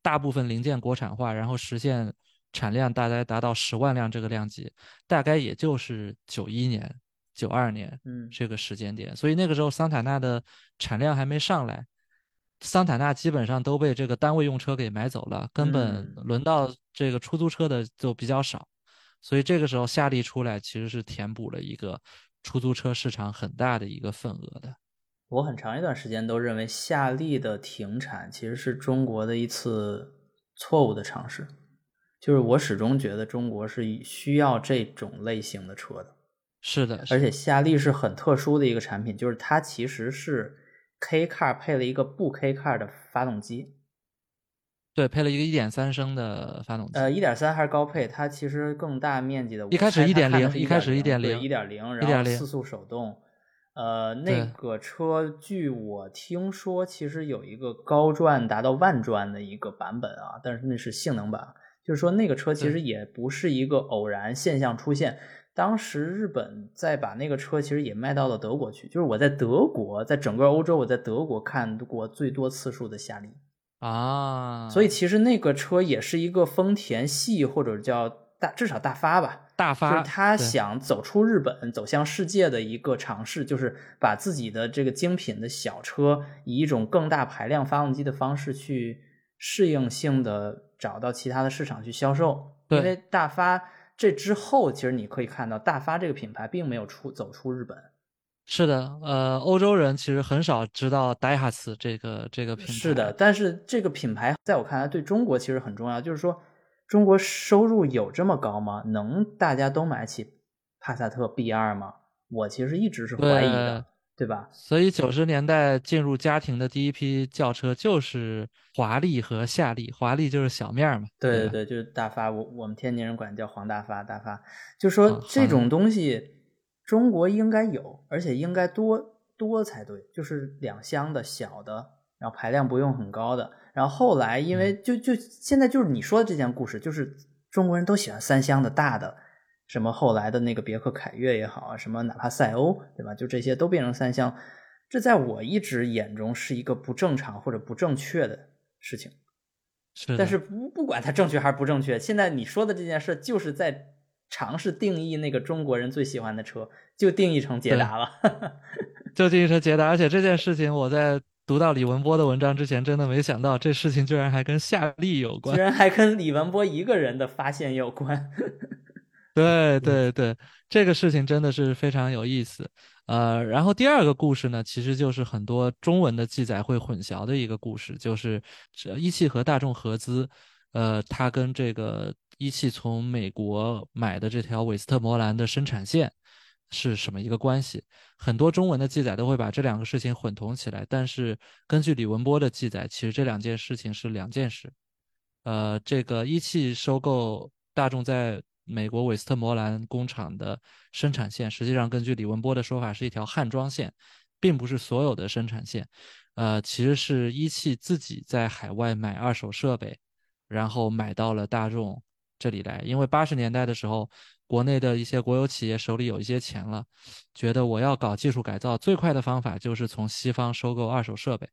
大部分零件国产化，然后实现产量大概达到十万辆这个量级，大概也就是九一年、九二年嗯这个时间点，所以那个时候桑塔纳的产量还没上来。桑塔纳基本上都被这个单位用车给买走了，根本嗯轮到这个出租车的就比较少。所以这个时候夏利出来，其实是填补了一个出租车市场很大的一个份额的。我很长一段时间都认为夏利的停产其实是中国的一次错误的尝试，就是我始终觉得中国是需要这种类型的车的，是的，而且夏利是很特殊的一个产品，就是它其实是 K car 配了一个不 K car 的发动机，对，配了一个一点三升的发动机。呃，一点三还是高配，它其实更大面积的。一开始一点零一开始一1.0一点零，然后1.0四速手动，呃，那个车据我听说，其实有一个高转达到万转的一个版本啊，但是那是性能版。就是说，那个车其实也不是一个偶然现象出现。当时日本在把那个车其实也卖到了德国去。就是我在德国，在整个欧洲，我在德国看过最多次数的夏利啊。所以其实那个车也是一个丰田系或者叫大至少大发吧，大发，就是他想走出日本，走向世界的一个尝试，就是把自己的这个精品的小车以一种更大排量发动机的方式去适应性的找到其他的市场去销售。因为大发。这之后，其实你可以看到，大发这个品牌并没有出走出日本。是的，呃，欧洲人其实很少知道 Daihatsu 这个这个品牌。是的，但是这个品牌在我看来对中国其实很重要。就是说，中国收入有这么高吗？能大家都买起帕萨特 B 二吗？我其实一直是怀疑的。对吧？所以九十年代进入家庭的第一批轿车就是华丽和夏利，华丽就是小面嘛。对对对，就是大发，我我们天津人管叫黄大发，大发。就说这种东西中国应该有，而且应该多多才对。就是两厢的小的，然后排量不用很高的。然后后来因为就就现在就是你说的这件故事，就是中国人都喜欢三厢的大的。什么后来的那个别克凯越也好啊，什么哪怕赛欧，对吧？就这些都变成三厢，这在我一直眼中是一个不正常或者不正确的事情。是，但是不不管它正确还是不正确，现在你说的这件事就是在尝试定义那个中国人最喜欢的车，就定义成捷达了，就定义成捷达。而且这件事情我在读到李文波的文章之前，真的没想到这事情居然还跟夏利有关，居然还跟李文波一个人的发现有关。对对对，这个事情真的是非常有意思，呃，然后第二个故事呢，其实就是很多中文的记载会混淆的一个故事，就是一汽和大众合资，呃，它跟这个一汽从美国买的这条韦斯特摩兰的生产线是什么一个关系？很多中文的记载都会把这两个事情混同起来，但是根据李文波的记载，其实这两件事情是两件事，呃，这个一汽收购大众在。美国韦斯特摩兰工厂的生产线，实际上根据李文波的说法，是一条焊装线，并不是所有的生产线。呃，其实是一汽自己在海外买二手设备，然后买到了大众这里来。因为八十年代的时候，国内的一些国有企业手里有一些钱了，觉得我要搞技术改造，最快的方法就是从西方收购二手设备。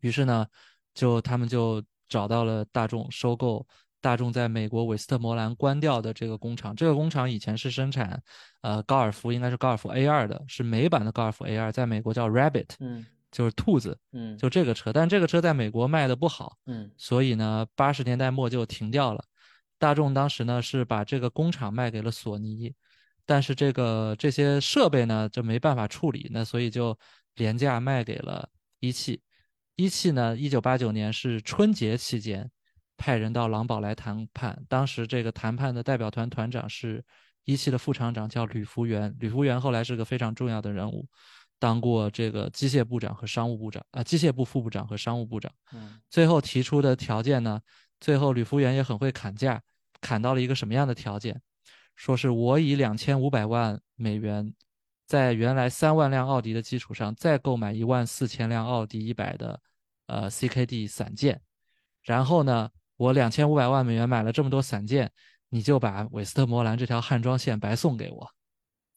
于是呢，就他们就找到了大众收购。大众在美国韦斯特摩兰关掉的这个工厂，这个工厂以前是生产，呃，高尔夫应该是高尔夫 A 二的，是美版的高尔夫 A 二，在美国叫 Rabbit，嗯，就是兔子，嗯，就这个车，但这个车在美国卖的不好，嗯，所以呢，八十年代末就停掉了。大众当时呢是把这个工厂卖给了索尼，但是这个这些设备呢就没办法处理，那所以就廉价卖给了一汽。一汽呢，一九八九年是春节期间。派人到狼堡来谈判，当时这个谈判的代表团团长是一汽的副厂长，叫吕福元。吕福元后来是个非常重要的人物，当过这个机械部长和商务部长啊，机械部副部长和商务部长。嗯，最后提出的条件呢，最后吕福元也很会砍价，砍到了一个什么样的条件？说是我以两千五百万美元，在原来三万辆奥迪的基础上，再购买一万四千辆奥迪一百的呃 CKD 散件，然后呢？我两千五百万美元买了这么多散件，你就把韦斯特摩兰这条焊装线白送给我？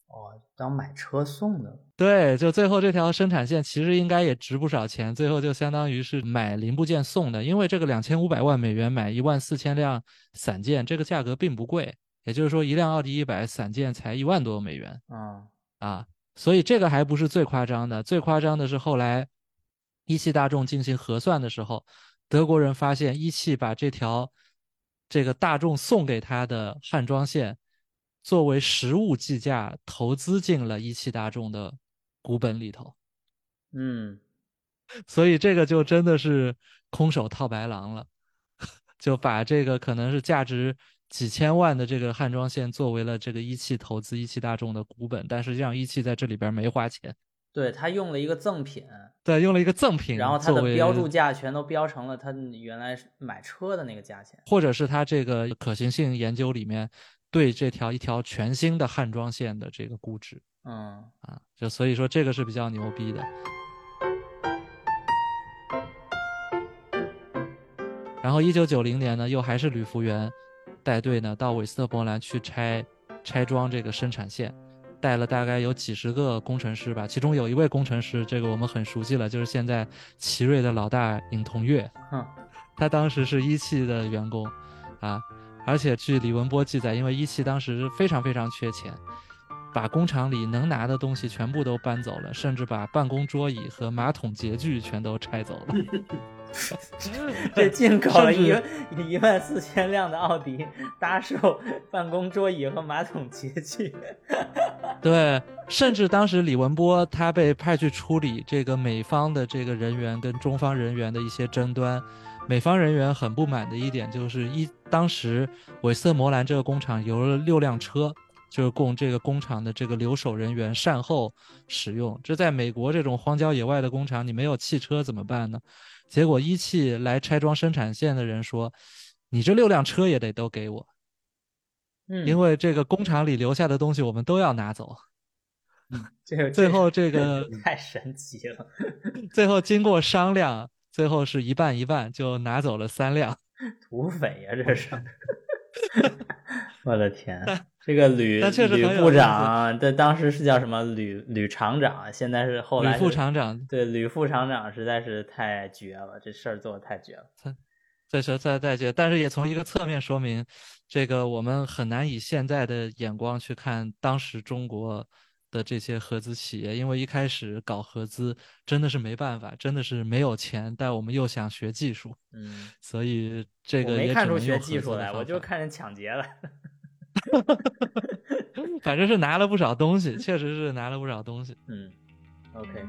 哦，当买车送的？对，就最后这条生产线其实应该也值不少钱，最后就相当于是买零部件送的。因为这个两千五百万美元买一万四千辆散件，这个价格并不贵，也就是说一辆奥迪一百散件才一万多美元。啊啊，所以这个还不是最夸张的，最夸张的是后来一汽大众进行核算的时候。德国人发现一汽把这条这个大众送给他的焊装线作为实物计价投资进了一汽大众的股本里头，嗯，所以这个就真的是空手套白狼了，就把这个可能是价值几千万的这个焊装线作为了这个一汽投资一汽大众的股本，但实际上一汽在这里边没花钱。对他用了一个赠品，对，用了一个赠品，然后他的标注价全都标成了他原来买车的那个价钱，或者是他这个可行性研究里面对这条一条全新的焊装线的这个估值。嗯啊，就所以说这个是比较牛逼的。然后一九九零年呢，又还是吕福源带队呢到韦斯特伯兰去拆拆装这个生产线，带了大概有几十个工程师吧，其中有一位工程师，这个我们很熟悉了，就是现在奇瑞的老大尹同跃，哼，他当时是一汽的员工，啊，而且据李文波记载，因为一汽当时非常非常缺钱，把工厂里能拿的东西全部都搬走了，甚至把办公桌椅和马桶洁具全都拆走了。这进口了一一万四千辆的奥迪，搭售办公桌椅和马桶洁具。对，甚至当时李文波他被派去处理这个美方的这个人员跟中方人员的一些争端，美方人员很不满的一点就是一当时韦瑟摩兰这个工厂有了六辆车，就是供这个工厂的这个留守人员善后使用。这在美国这种荒郊野外的工厂，你没有汽车怎么办呢？结果一汽来拆装生产线的人说：“你这六辆车也得都给我，嗯，因为这个工厂里留下的东西我们都要拿走。”这个最后这个 太神奇了，最后经过商量，最后是一半一半，就拿走了三辆。土匪呀、这是！我的天，这个吕吕部长，这当时是叫什么吕吕厂长，现在是后来吕副厂长，对吕副厂长实在是太绝了，这事儿做的太绝了。这是在在这，但是也从一个侧面说明，这个我们很难以现在的眼光去看当时中国的这些合资企业，因为一开始搞合资真的是没办法，真的是没有钱，但我们又想学技术，嗯，所以这个也没看出学技术来，我就看人抢劫了。反正是拿了不少东西，确实是拿了不少东西。嗯，OK，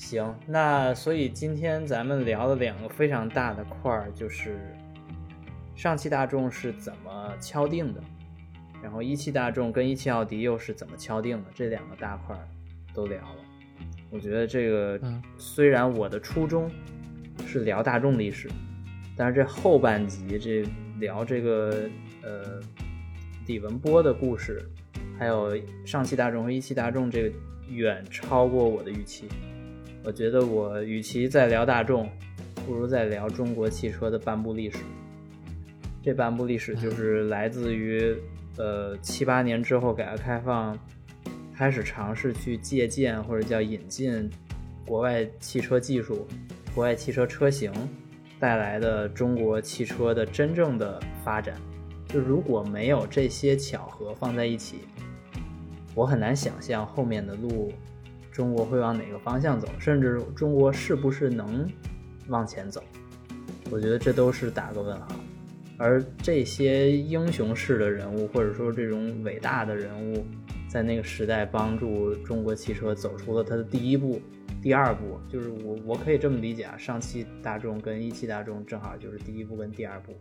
行，那所以今天咱们聊了两个非常大的块儿，就是上汽大众是怎么敲定的，然后一汽大众跟一汽奥迪又是怎么敲定的，这两个大块儿都聊了。我觉得这个嗯虽然我的初衷是聊大众历史，但是这后半集这聊这个呃李文波的故事，还有上汽大众和一汽大众这个远超过我的预期。我觉得我与其在聊大众，不如在聊中国汽车的半部历史。这半部历史就是来自于呃七八年之后改革开放，开始尝试去借鉴或者叫引进国外汽车技术、国外汽车车型带来的中国汽车的真正的发展。就如果没有这些巧合放在一起，我很难想象后面的路中国会往哪个方向走，甚至中国是不是能往前走。我觉得这都是打个问号。而这些英雄式的人物，或者说这种伟大的人物，在那个时代帮助中国汽车走出了它的第一步、第二步，就是我我可以这么理解啊，上汽大众跟一汽大众正好就是第一步跟第二步，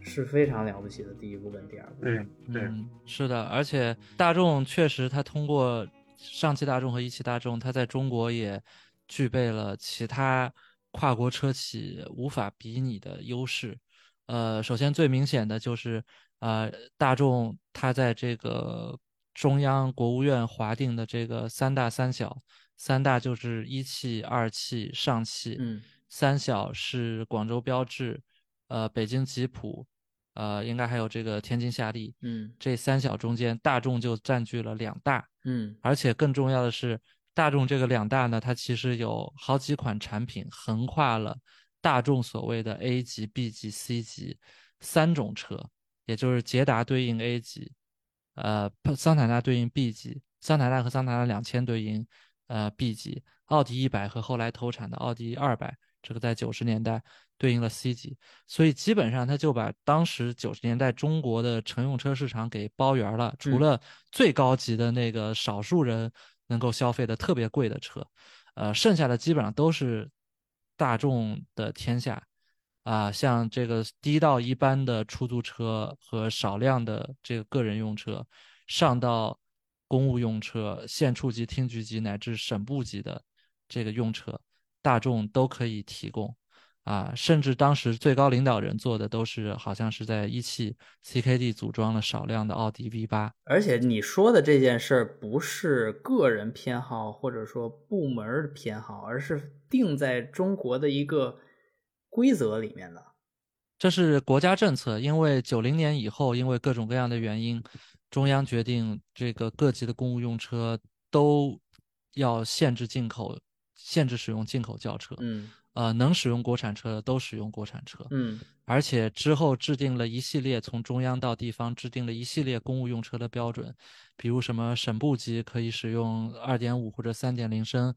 是非常了不起的第一步跟第二步。对对，嗯，是的，而且大众确实，它通过上汽大众和一汽大众，它在中国也具备了其他跨国车企无法比拟的优势。呃，首先最明显的就是，呃，大众它在这个中央国务院划定的这个三大三小，三大就是一汽、二汽、上汽，嗯三小是广州标致，呃，北京吉普，呃，应该还有这个天津夏利。嗯这三小中间，大众就占据了两大，嗯。而且更重要的是，大众这个两大呢，它其实有好几款产品横跨了大众所谓的 A 级、B 级、C 级三种车，也就是捷达对应 A 级，呃，桑塔纳对应 B 级，桑塔纳和桑塔纳两千对应呃 B 级，奥迪一百和后来投产的奥迪二百，这个在九十年代对应了 C 级，所以基本上它就把当时九十年代中国的乘用车市场给包圆了，除嗯了最高级的那个少数人能够消费的特别贵的车，呃，剩下的基本上都是大众的天下。啊，像这个低到一般的出租车和少量的这个个人用车，上到公务用车、县处级、厅局级乃至省部级的这个用车，大众都可以提供。啊，甚至当时最高领导人做的都是，好像是在一汽 CKD 组装了少量的奥迪 V 八。而且你说的这件事儿不是个人偏好或者说部门偏好，而是定在中国的一个规则里面的。这是国家政策，因为九零年以后，因为各种各样的原因，中央决定这个各级的公务用车都要限制进口，限制使用进口轿车。嗯。呃，能使用国产车的都使用国产车，嗯，而且之后制定了一系列从中央到地方制定了一系列公务用车的标准，比如什么省部级可以使用二点五或者三点零升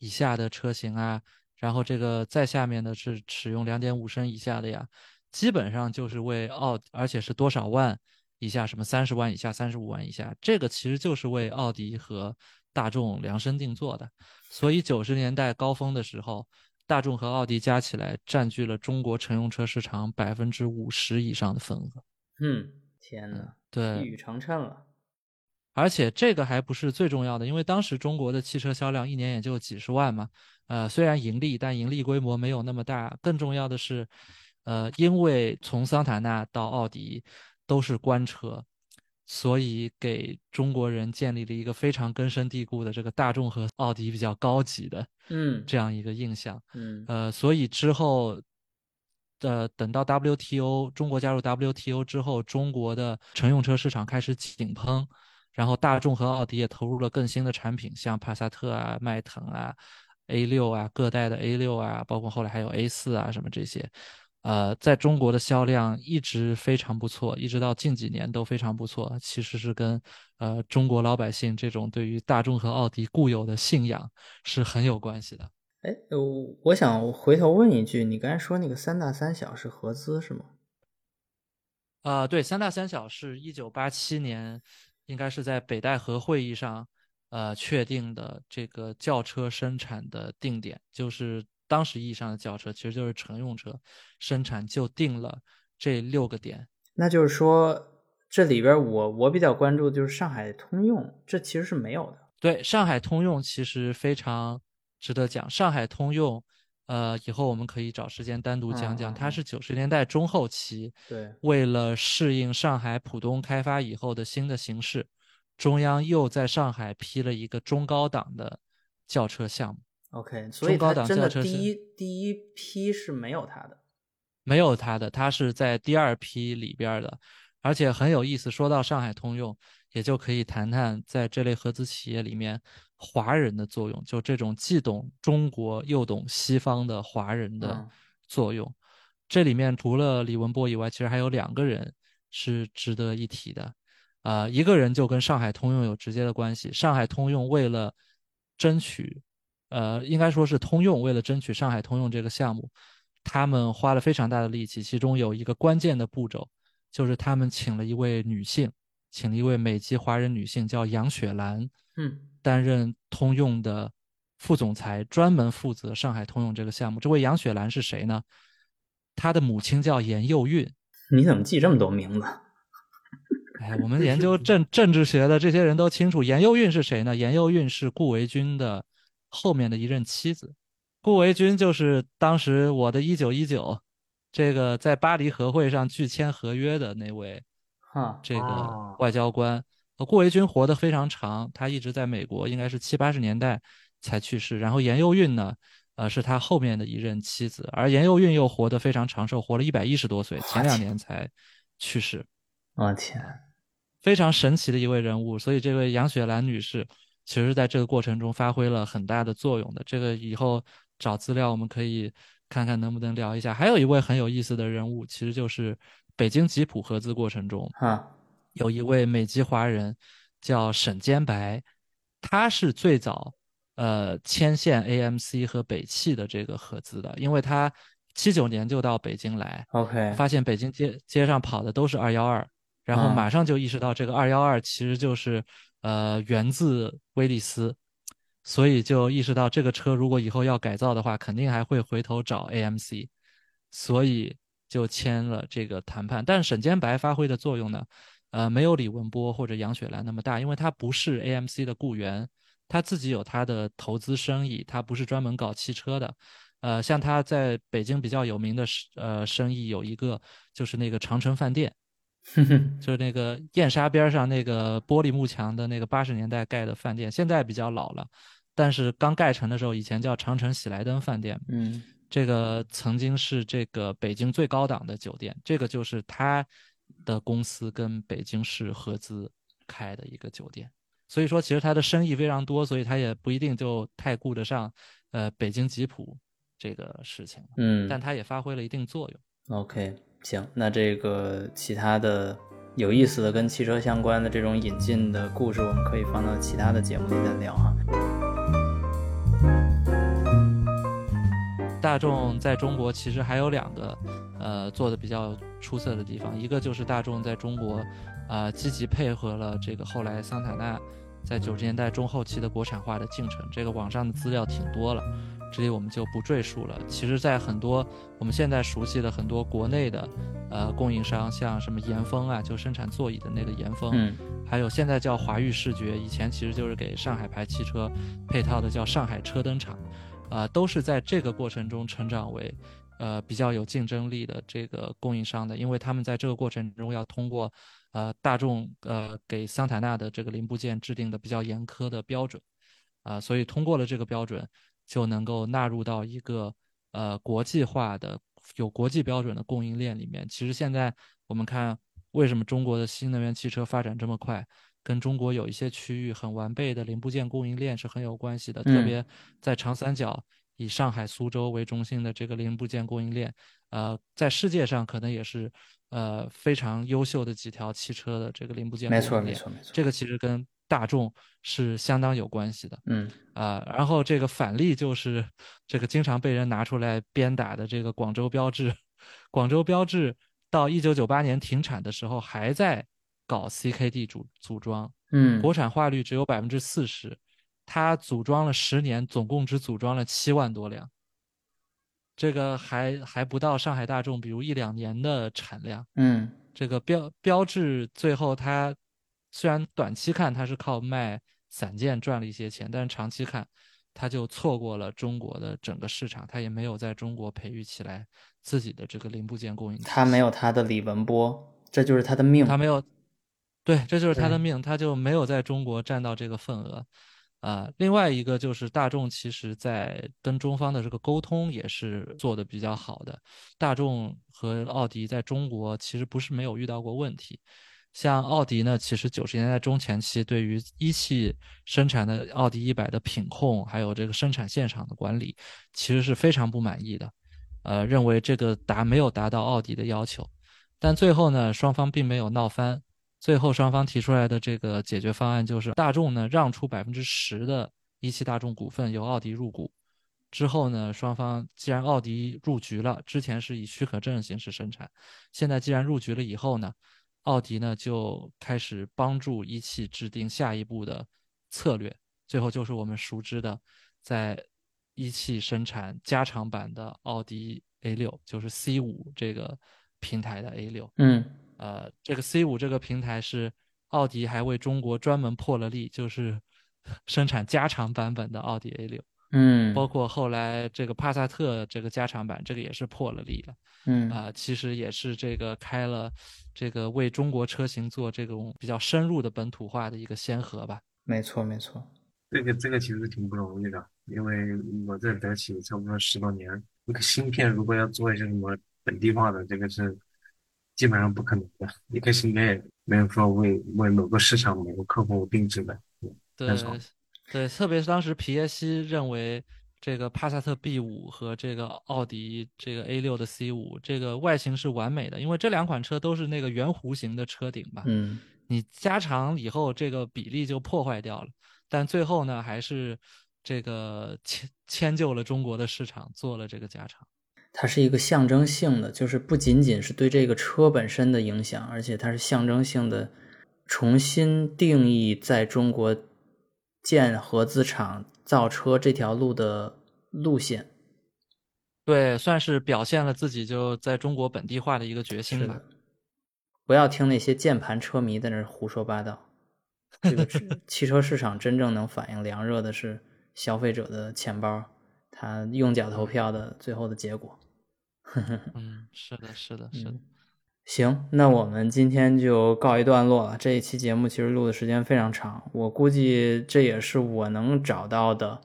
以下的车型啊，然后这个再下面的是使用两点五升以下的呀，基本上就是为奥，而且是多少万以下，什么三十万以下、三十五万以下，这个其实就是为奥迪和大众量身定做的，所以九十年代高峰的时候。大众和奥迪加起来占据了中国乘用车市场百分之五十以上的份额。嗯，天哪，对，一语成谶了。而且这个还不是最重要的，因为当时中国的汽车销量一年也就几十万嘛。呃，虽然盈利，但盈利规模没有那么大。更重要的是，呃，因为从桑塔纳到奥迪都是官车。所以给中国人建立了一个非常根深蒂固的这个大众和奥迪比较高级的，嗯，这样一个印象，嗯，呃，所以之后，呃，等到 WTO 中国加入 WTO 之后，中国的乘用车市场开始井喷，然后大众和奥迪也投入了更新的产品，像帕萨特啊、迈腾啊、A 六啊、各代的 A 六啊，包括后来还有 A 四啊什么这些。呃，在中国的销量一直非常不错，一直到近几年都非常不错。其实是跟呃中国老百姓这种对于大众和奥迪固有的信仰是很有关系的。哎，我我想回头问一句，你刚才说那个三大三小是合资是吗？啊，对，三大三小是一九八七年，应该是在北戴河会议上呃确定的这个轿车生产的定点，就是。当时意义上的轿车其实就是乘用车，生产就定了这六个点。那就是说，这里边我我比较关注的就是上海通用，这其实是没有的。对，上海通用其实非常值得讲。上海通用，呃，以后我们可以找时间单独讲讲。它是九十年代中后期，对，为了适应上海浦东开发以后的新的形势，中央又在上海批了一个中高档的轿车项目。OK，所以它真的第一第一批是没有它的，没有它的，它是在第二批里边的，而且很有意思。说到上海通用，也就可以谈谈在这类合资企业里面华人的作用，就这种既懂中国又懂西方的华人的作用。这里面除了李文波以外，其实还有两个人是值得一提的，啊，一个人就跟上海通用有直接的关系。上海通用为了争取。呃，应该说是通用为了争取上海通用这个项目，他们花了非常大的力气。其中有一个关键的步骤，就是他们请了一位女性，请了一位美籍华人女性，叫杨雪兰，嗯，担任通用的副总裁，专门负责上海通用这个项目。这位杨雪兰是谁呢？她的母亲叫严幼韵。你怎么记这么多名字？哎，我们研究政政治学的这些人都清楚，严幼韵是谁呢？严幼韵是顾维钧的。后面的一任妻子，顾维钧就是当时我的一九一九，这个在巴黎和会上拒签合约的那位，哈，这个外交官。顾维钧活得非常长，他一直在美国，应该是七八十年代才去世。然后严幼韵呢，呃，是他后面的一任妻子，而严幼韵又活得非常长寿，活了一百一十多岁，前两年才去世。我天，非常神奇的一位人物。所以这位杨雪兰女士。其实，在这个过程中发挥了很大的作用的。这个以后找资料，我们可以看看能不能聊一下。还有一位很有意思的人物，其实就是北京吉普合资过程中，哈，有一位美籍华人叫沈坚白，他是最早呃牵线 AMC 和北汽的这个合资的，因为他七九年就到北京来，OK，发现北京街街上跑的都是二幺二，然后马上就意识到这个二幺二其实就是。呃，源自威利斯，所以就意识到这个车如果以后要改造的话，肯定还会回头找 AMC，所以就签了这个谈判。但沈坚白发挥的作用呢，呃，没有李文波或者杨雪兰那么大，因为他不是 AMC 的雇员，他自己有他的投资生意，他不是专门搞汽车的。呃，像他在北京比较有名的呃生意有一个就是那个长城饭店，就是那个燕莎边上那个玻璃幕墙的那个八十年代盖的饭店，现在比较老了，但是刚盖成的时候以前叫长城喜来登饭店。嗯，这个曾经是这个北京最高档的酒店，这个就是他的公司跟北京市合资开的一个酒店。所以说，其实他的生意非常多，所以他也不一定就太顾得上呃北京吉普。这个事情，嗯，但他也发挥了一定作用。OK，行，那这个其他的有意思的跟汽车相关的这种引进的故事，我们可以放到其他的节目里再聊哈。大众在中国其实还有两个，呃，做的比较出色的地方，一个就是大众在中国，啊，积极配合了这个后来桑塔纳在九十年代中后期的国产化的进程，这个网上的资料挺多了。这里我们就不赘述了。其实，在很多我们现在熟悉的很多国内的，呃，供应商，像什么严峰啊，就生产座椅的那个严峰，嗯，还有现在叫华域视觉，以前其实就是给上海牌汽车配套的，叫上海车灯厂，啊，都是在这个过程中成长为，呃，比较有竞争力的这个供应商的，因为他们在这个过程中要通过，呃，大众呃给桑塔纳的这个零部件制定的比较严苛的标准，啊，所以通过了这个标准。就能够纳入到一个呃国际化的、有国际标准的供应链里面。其实现在我们看，为什么中国的新能源汽车发展这么快，跟中国有一些区域很完备的零部件供应链是很有关系的。特别在长三角，以上海、苏州为中心的这个零部件供应链，呃，在世界上可能也是呃非常优秀的几条汽车的这个零部件供应链。没错，没错，没错。这个其实跟大众是相当有关系的，嗯。啊，然后这个反例就是这个经常被人拿出来鞭打的这个广州标志，广州标志到一九九八年停产的时候还在搞 CKD 组组装，嗯，国产化率只有百分之四十，它组装了十年，总共只组装了七万多辆，这个还还不到上海大众比如一两年的产量，嗯，这个标标志最后它。虽然短期看它是靠卖散件赚了一些钱，但是长期看，它就错过了中国的整个市场，它也没有在中国培育起来自己的这个零部件供应。它没有它的李文波，这就是它的命。它没有，对，这就是它的命，它就没有在中国占到这个份额。啊，另外一个就是大众其实在跟中方的这个沟通也是做的比较好的。大众和奥迪在中国其实不是没有遇到过问题。像奥迪呢，其实九十年代中前期对于一汽生产的奥迪一百的品控，还有这个生产现场的管理，其实是非常不满意的，呃，认为这个达没有达到奥迪的要求。但最后呢，双方并没有闹翻，最后双方提出来的这个解决方案就是大众呢让出百分之十的一汽大众股份由奥迪入股，之后呢，双方既然奥迪入局了，之前是以许可证形式生产，现在既然入局了以后呢。奥迪呢就开始帮助一汽制定下一步的策略，最后就是我们熟知的，在一汽生产加长版的奥迪 A 六，就是 C 五这个平台的 A 六。嗯，呃，这个 C 五这个平台是奥迪还为中国专门破了例，就是 生产加长版本的奥迪 A 六。嗯，包括后来这个帕萨特这个加长版，这个也是破了例了。嗯啊，其实也是这个开了这个为中国车型做这种比较深入的本土化的一个先河吧。没错，没错。这个这个其实挺不容易的，因为我在德企差不多十多年，一个芯片如果要做一些什么本地化的，这个是基本上不可能的。一个芯片也没有说为为某个市场某个客户定制的，对。对，特别是当时皮耶希认为这个帕萨特 B 五和这个奥迪这个 A 六的 C 五这个外形是完美的，因为这两款车都是那个圆弧形的车顶吧。嗯，你加长以后这个比例就破坏掉了，但最后呢还是这个迁迁就了中国的市场做了这个加长。它是一个象征性的，就是不仅仅是对这个车本身的影响，而且它是象征性的重新定义在中国。建合资厂造车这条路的路线，对，算是表现了自己就在中国本地化的一个决心吧。不要听那些键盘车迷在那胡说八道。这个 汽车市场真正能反映凉热的是消费者的钱包，他用脚投票的最后的结果。嗯，是的，是的，是的。行，那我们今天就告一段落了。这一期节目其实录的时间非常长，我估计这也是我能找到的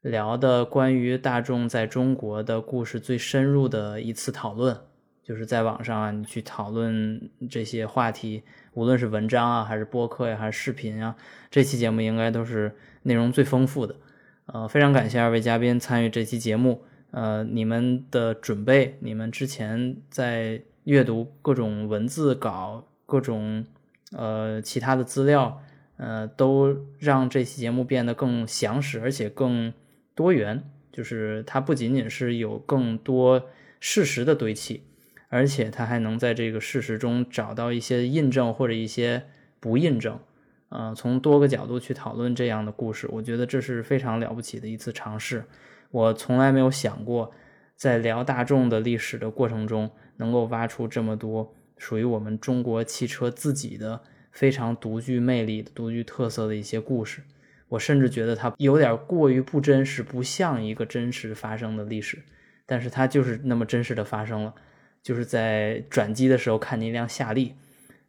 聊的关于大众在中国的故事最深入的一次讨论。就是在网上啊，你去讨论这些话题，无论是文章啊，还是播客呀，还是视频啊，这期节目应该都是内容最丰富的。呃，非常感谢二位嘉宾参与这期节目。呃，你们的准备，你们之前在。阅读各种文字稿，各种呃其他的资料，呃，都让这期节目变得更详实，而且更多元。就是它不仅仅是有更多事实的堆砌，而且它还能在这个事实中找到一些印证或者一些不印证。呃，从多个角度去讨论这样的故事，我觉得这是非常了不起的一次尝试。我从来没有想过，在聊大众的历史的过程中。能够挖出这么多属于我们中国汽车自己的非常独具魅力、独具特色的一些故事，我甚至觉得它有点过于不真实，不像一个真实发生的历史，但是它就是那么真实的发生了。就是在转机的时候看见一辆夏利，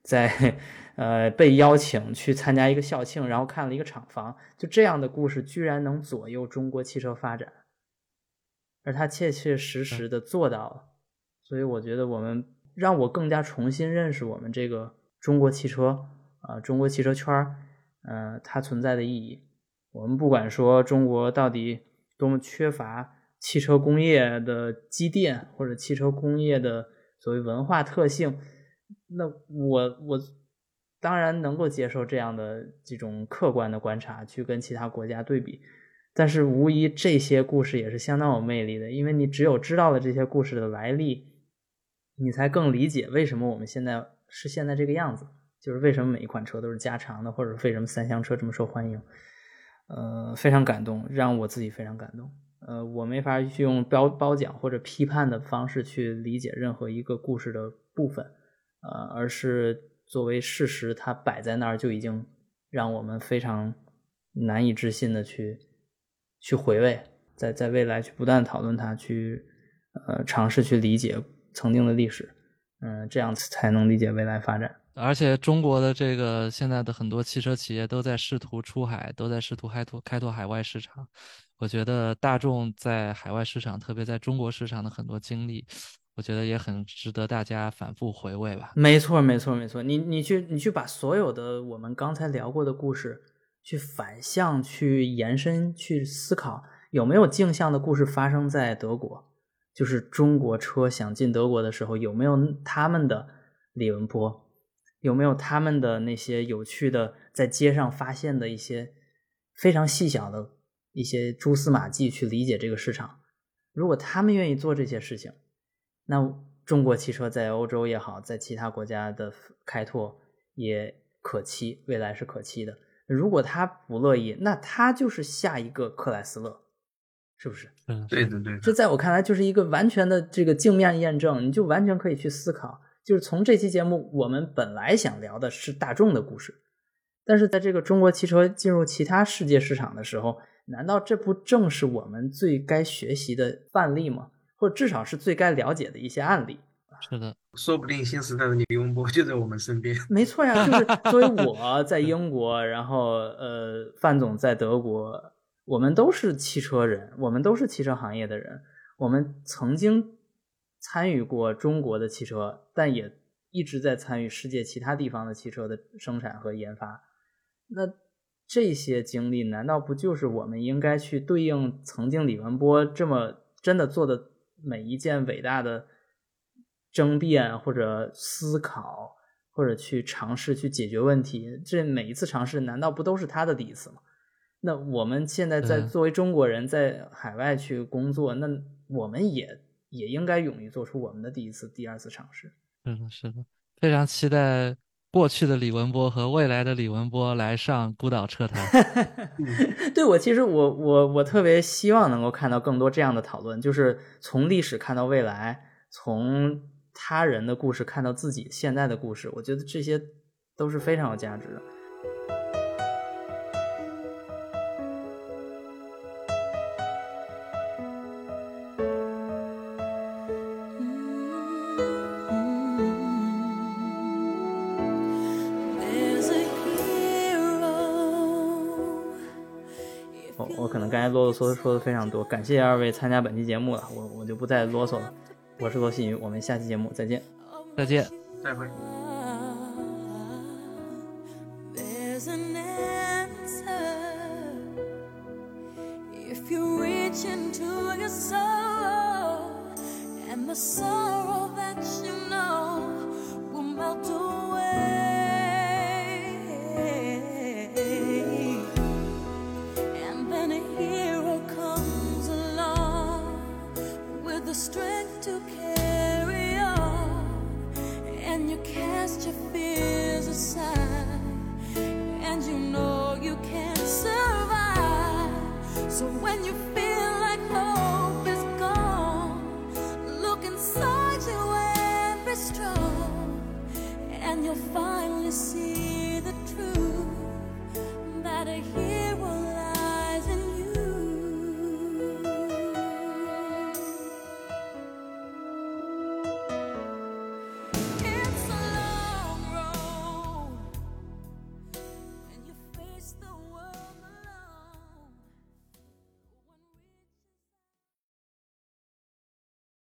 在呃被邀请去参加一个校庆，然后看了一个厂房，就这样的故事居然能左右中国汽车发展，而它切切实实的做到了。所以我觉得我们让我更加重新认识我们这个中国汽车啊，中国汽车圈儿，呃，它存在的意义。我们不管说中国到底多么缺乏汽车工业的积淀，或者汽车工业的所谓文化特性，那我我当然能够接受这样的这种客观的观察，去跟其他国家对比。但是无疑这些故事也是相当有魅力的，因为你只有知道了这些故事的来历。你才更理解为什么我们现在是现在这个样子，就是为什么每一款车都是加长的，或者为什么三厢车这么受欢迎。呃，非常感动，让我自己非常感动。呃，我没法去用褒褒奖或者批判的方式去理解任何一个故事的部分，呃，而是作为事实，它摆在那儿就已经让我们非常难以置信的去去回味，在在未来去不断讨论它，去呃尝试去理解。曾经的历史，嗯，这样才能理解未来发展。而且中国的这个现在的很多汽车企业都在试图出海，都在试图开拓开拓海外市场。我觉得大众在海外市场，特别在中国市场的很多经历，我觉得也很值得大家反复回味吧。没错，没错，没错。你你去你去把所有的我们刚才聊过的故事，去反向去延伸去思考，有没有镜像的故事发生在德国？就是中国车想进德国的时候，有没有他们的李文波？有没有他们的那些有趣的在街上发现的一些非常细小的一些蛛丝马迹去理解这个市场？如果他们愿意做这些事情，那中国汽车在欧洲也好，在其他国家的开拓也可期，未来是可期的。如果他不乐意，那他就是下一个克莱斯勒。是不是？嗯，对的，对的。这在我看来就是一个完全的这个镜面验证，你就完全可以去思考。就是从这期节目，我们本来想聊的是大众的故事，但是在这个中国汽车进入其他世界市场的时候，难道这不正是我们最该学习的范例吗？或者至少是最该了解的一些案例？是的，说不定新时代的李文波就在我们身边。没错呀，就是作为我 在英国，然后呃，范总在德国。我们都是汽车人，我们都是汽车行业的人，我们曾经参与过中国的汽车，但也一直在参与世界其他地方的汽车的生产和研发。那这些经历，难道不就是我们应该去对应曾经李文波这么真的做的每一件伟大的争辩，或者思考，或者去尝试去解决问题？这每一次尝试，难道不都是他的第一次吗？那我们现在在作为中国人在海外去工作，那我们也也应该勇于做出我们的第一次、第二次尝试。是的，是的，非常期待过去的李文波和未来的李文波来上孤岛车谈。对我，其实我我我特别希望能够看到更多这样的讨论，就是从历史看到未来，从他人的故事看到自己现在的故事。我觉得这些都是非常有价值的。嗦嗦说的非常多，感谢二位参加本期节目了，我我就不再啰嗦了。我是罗新宇，我们下期节目再见。再见。再会。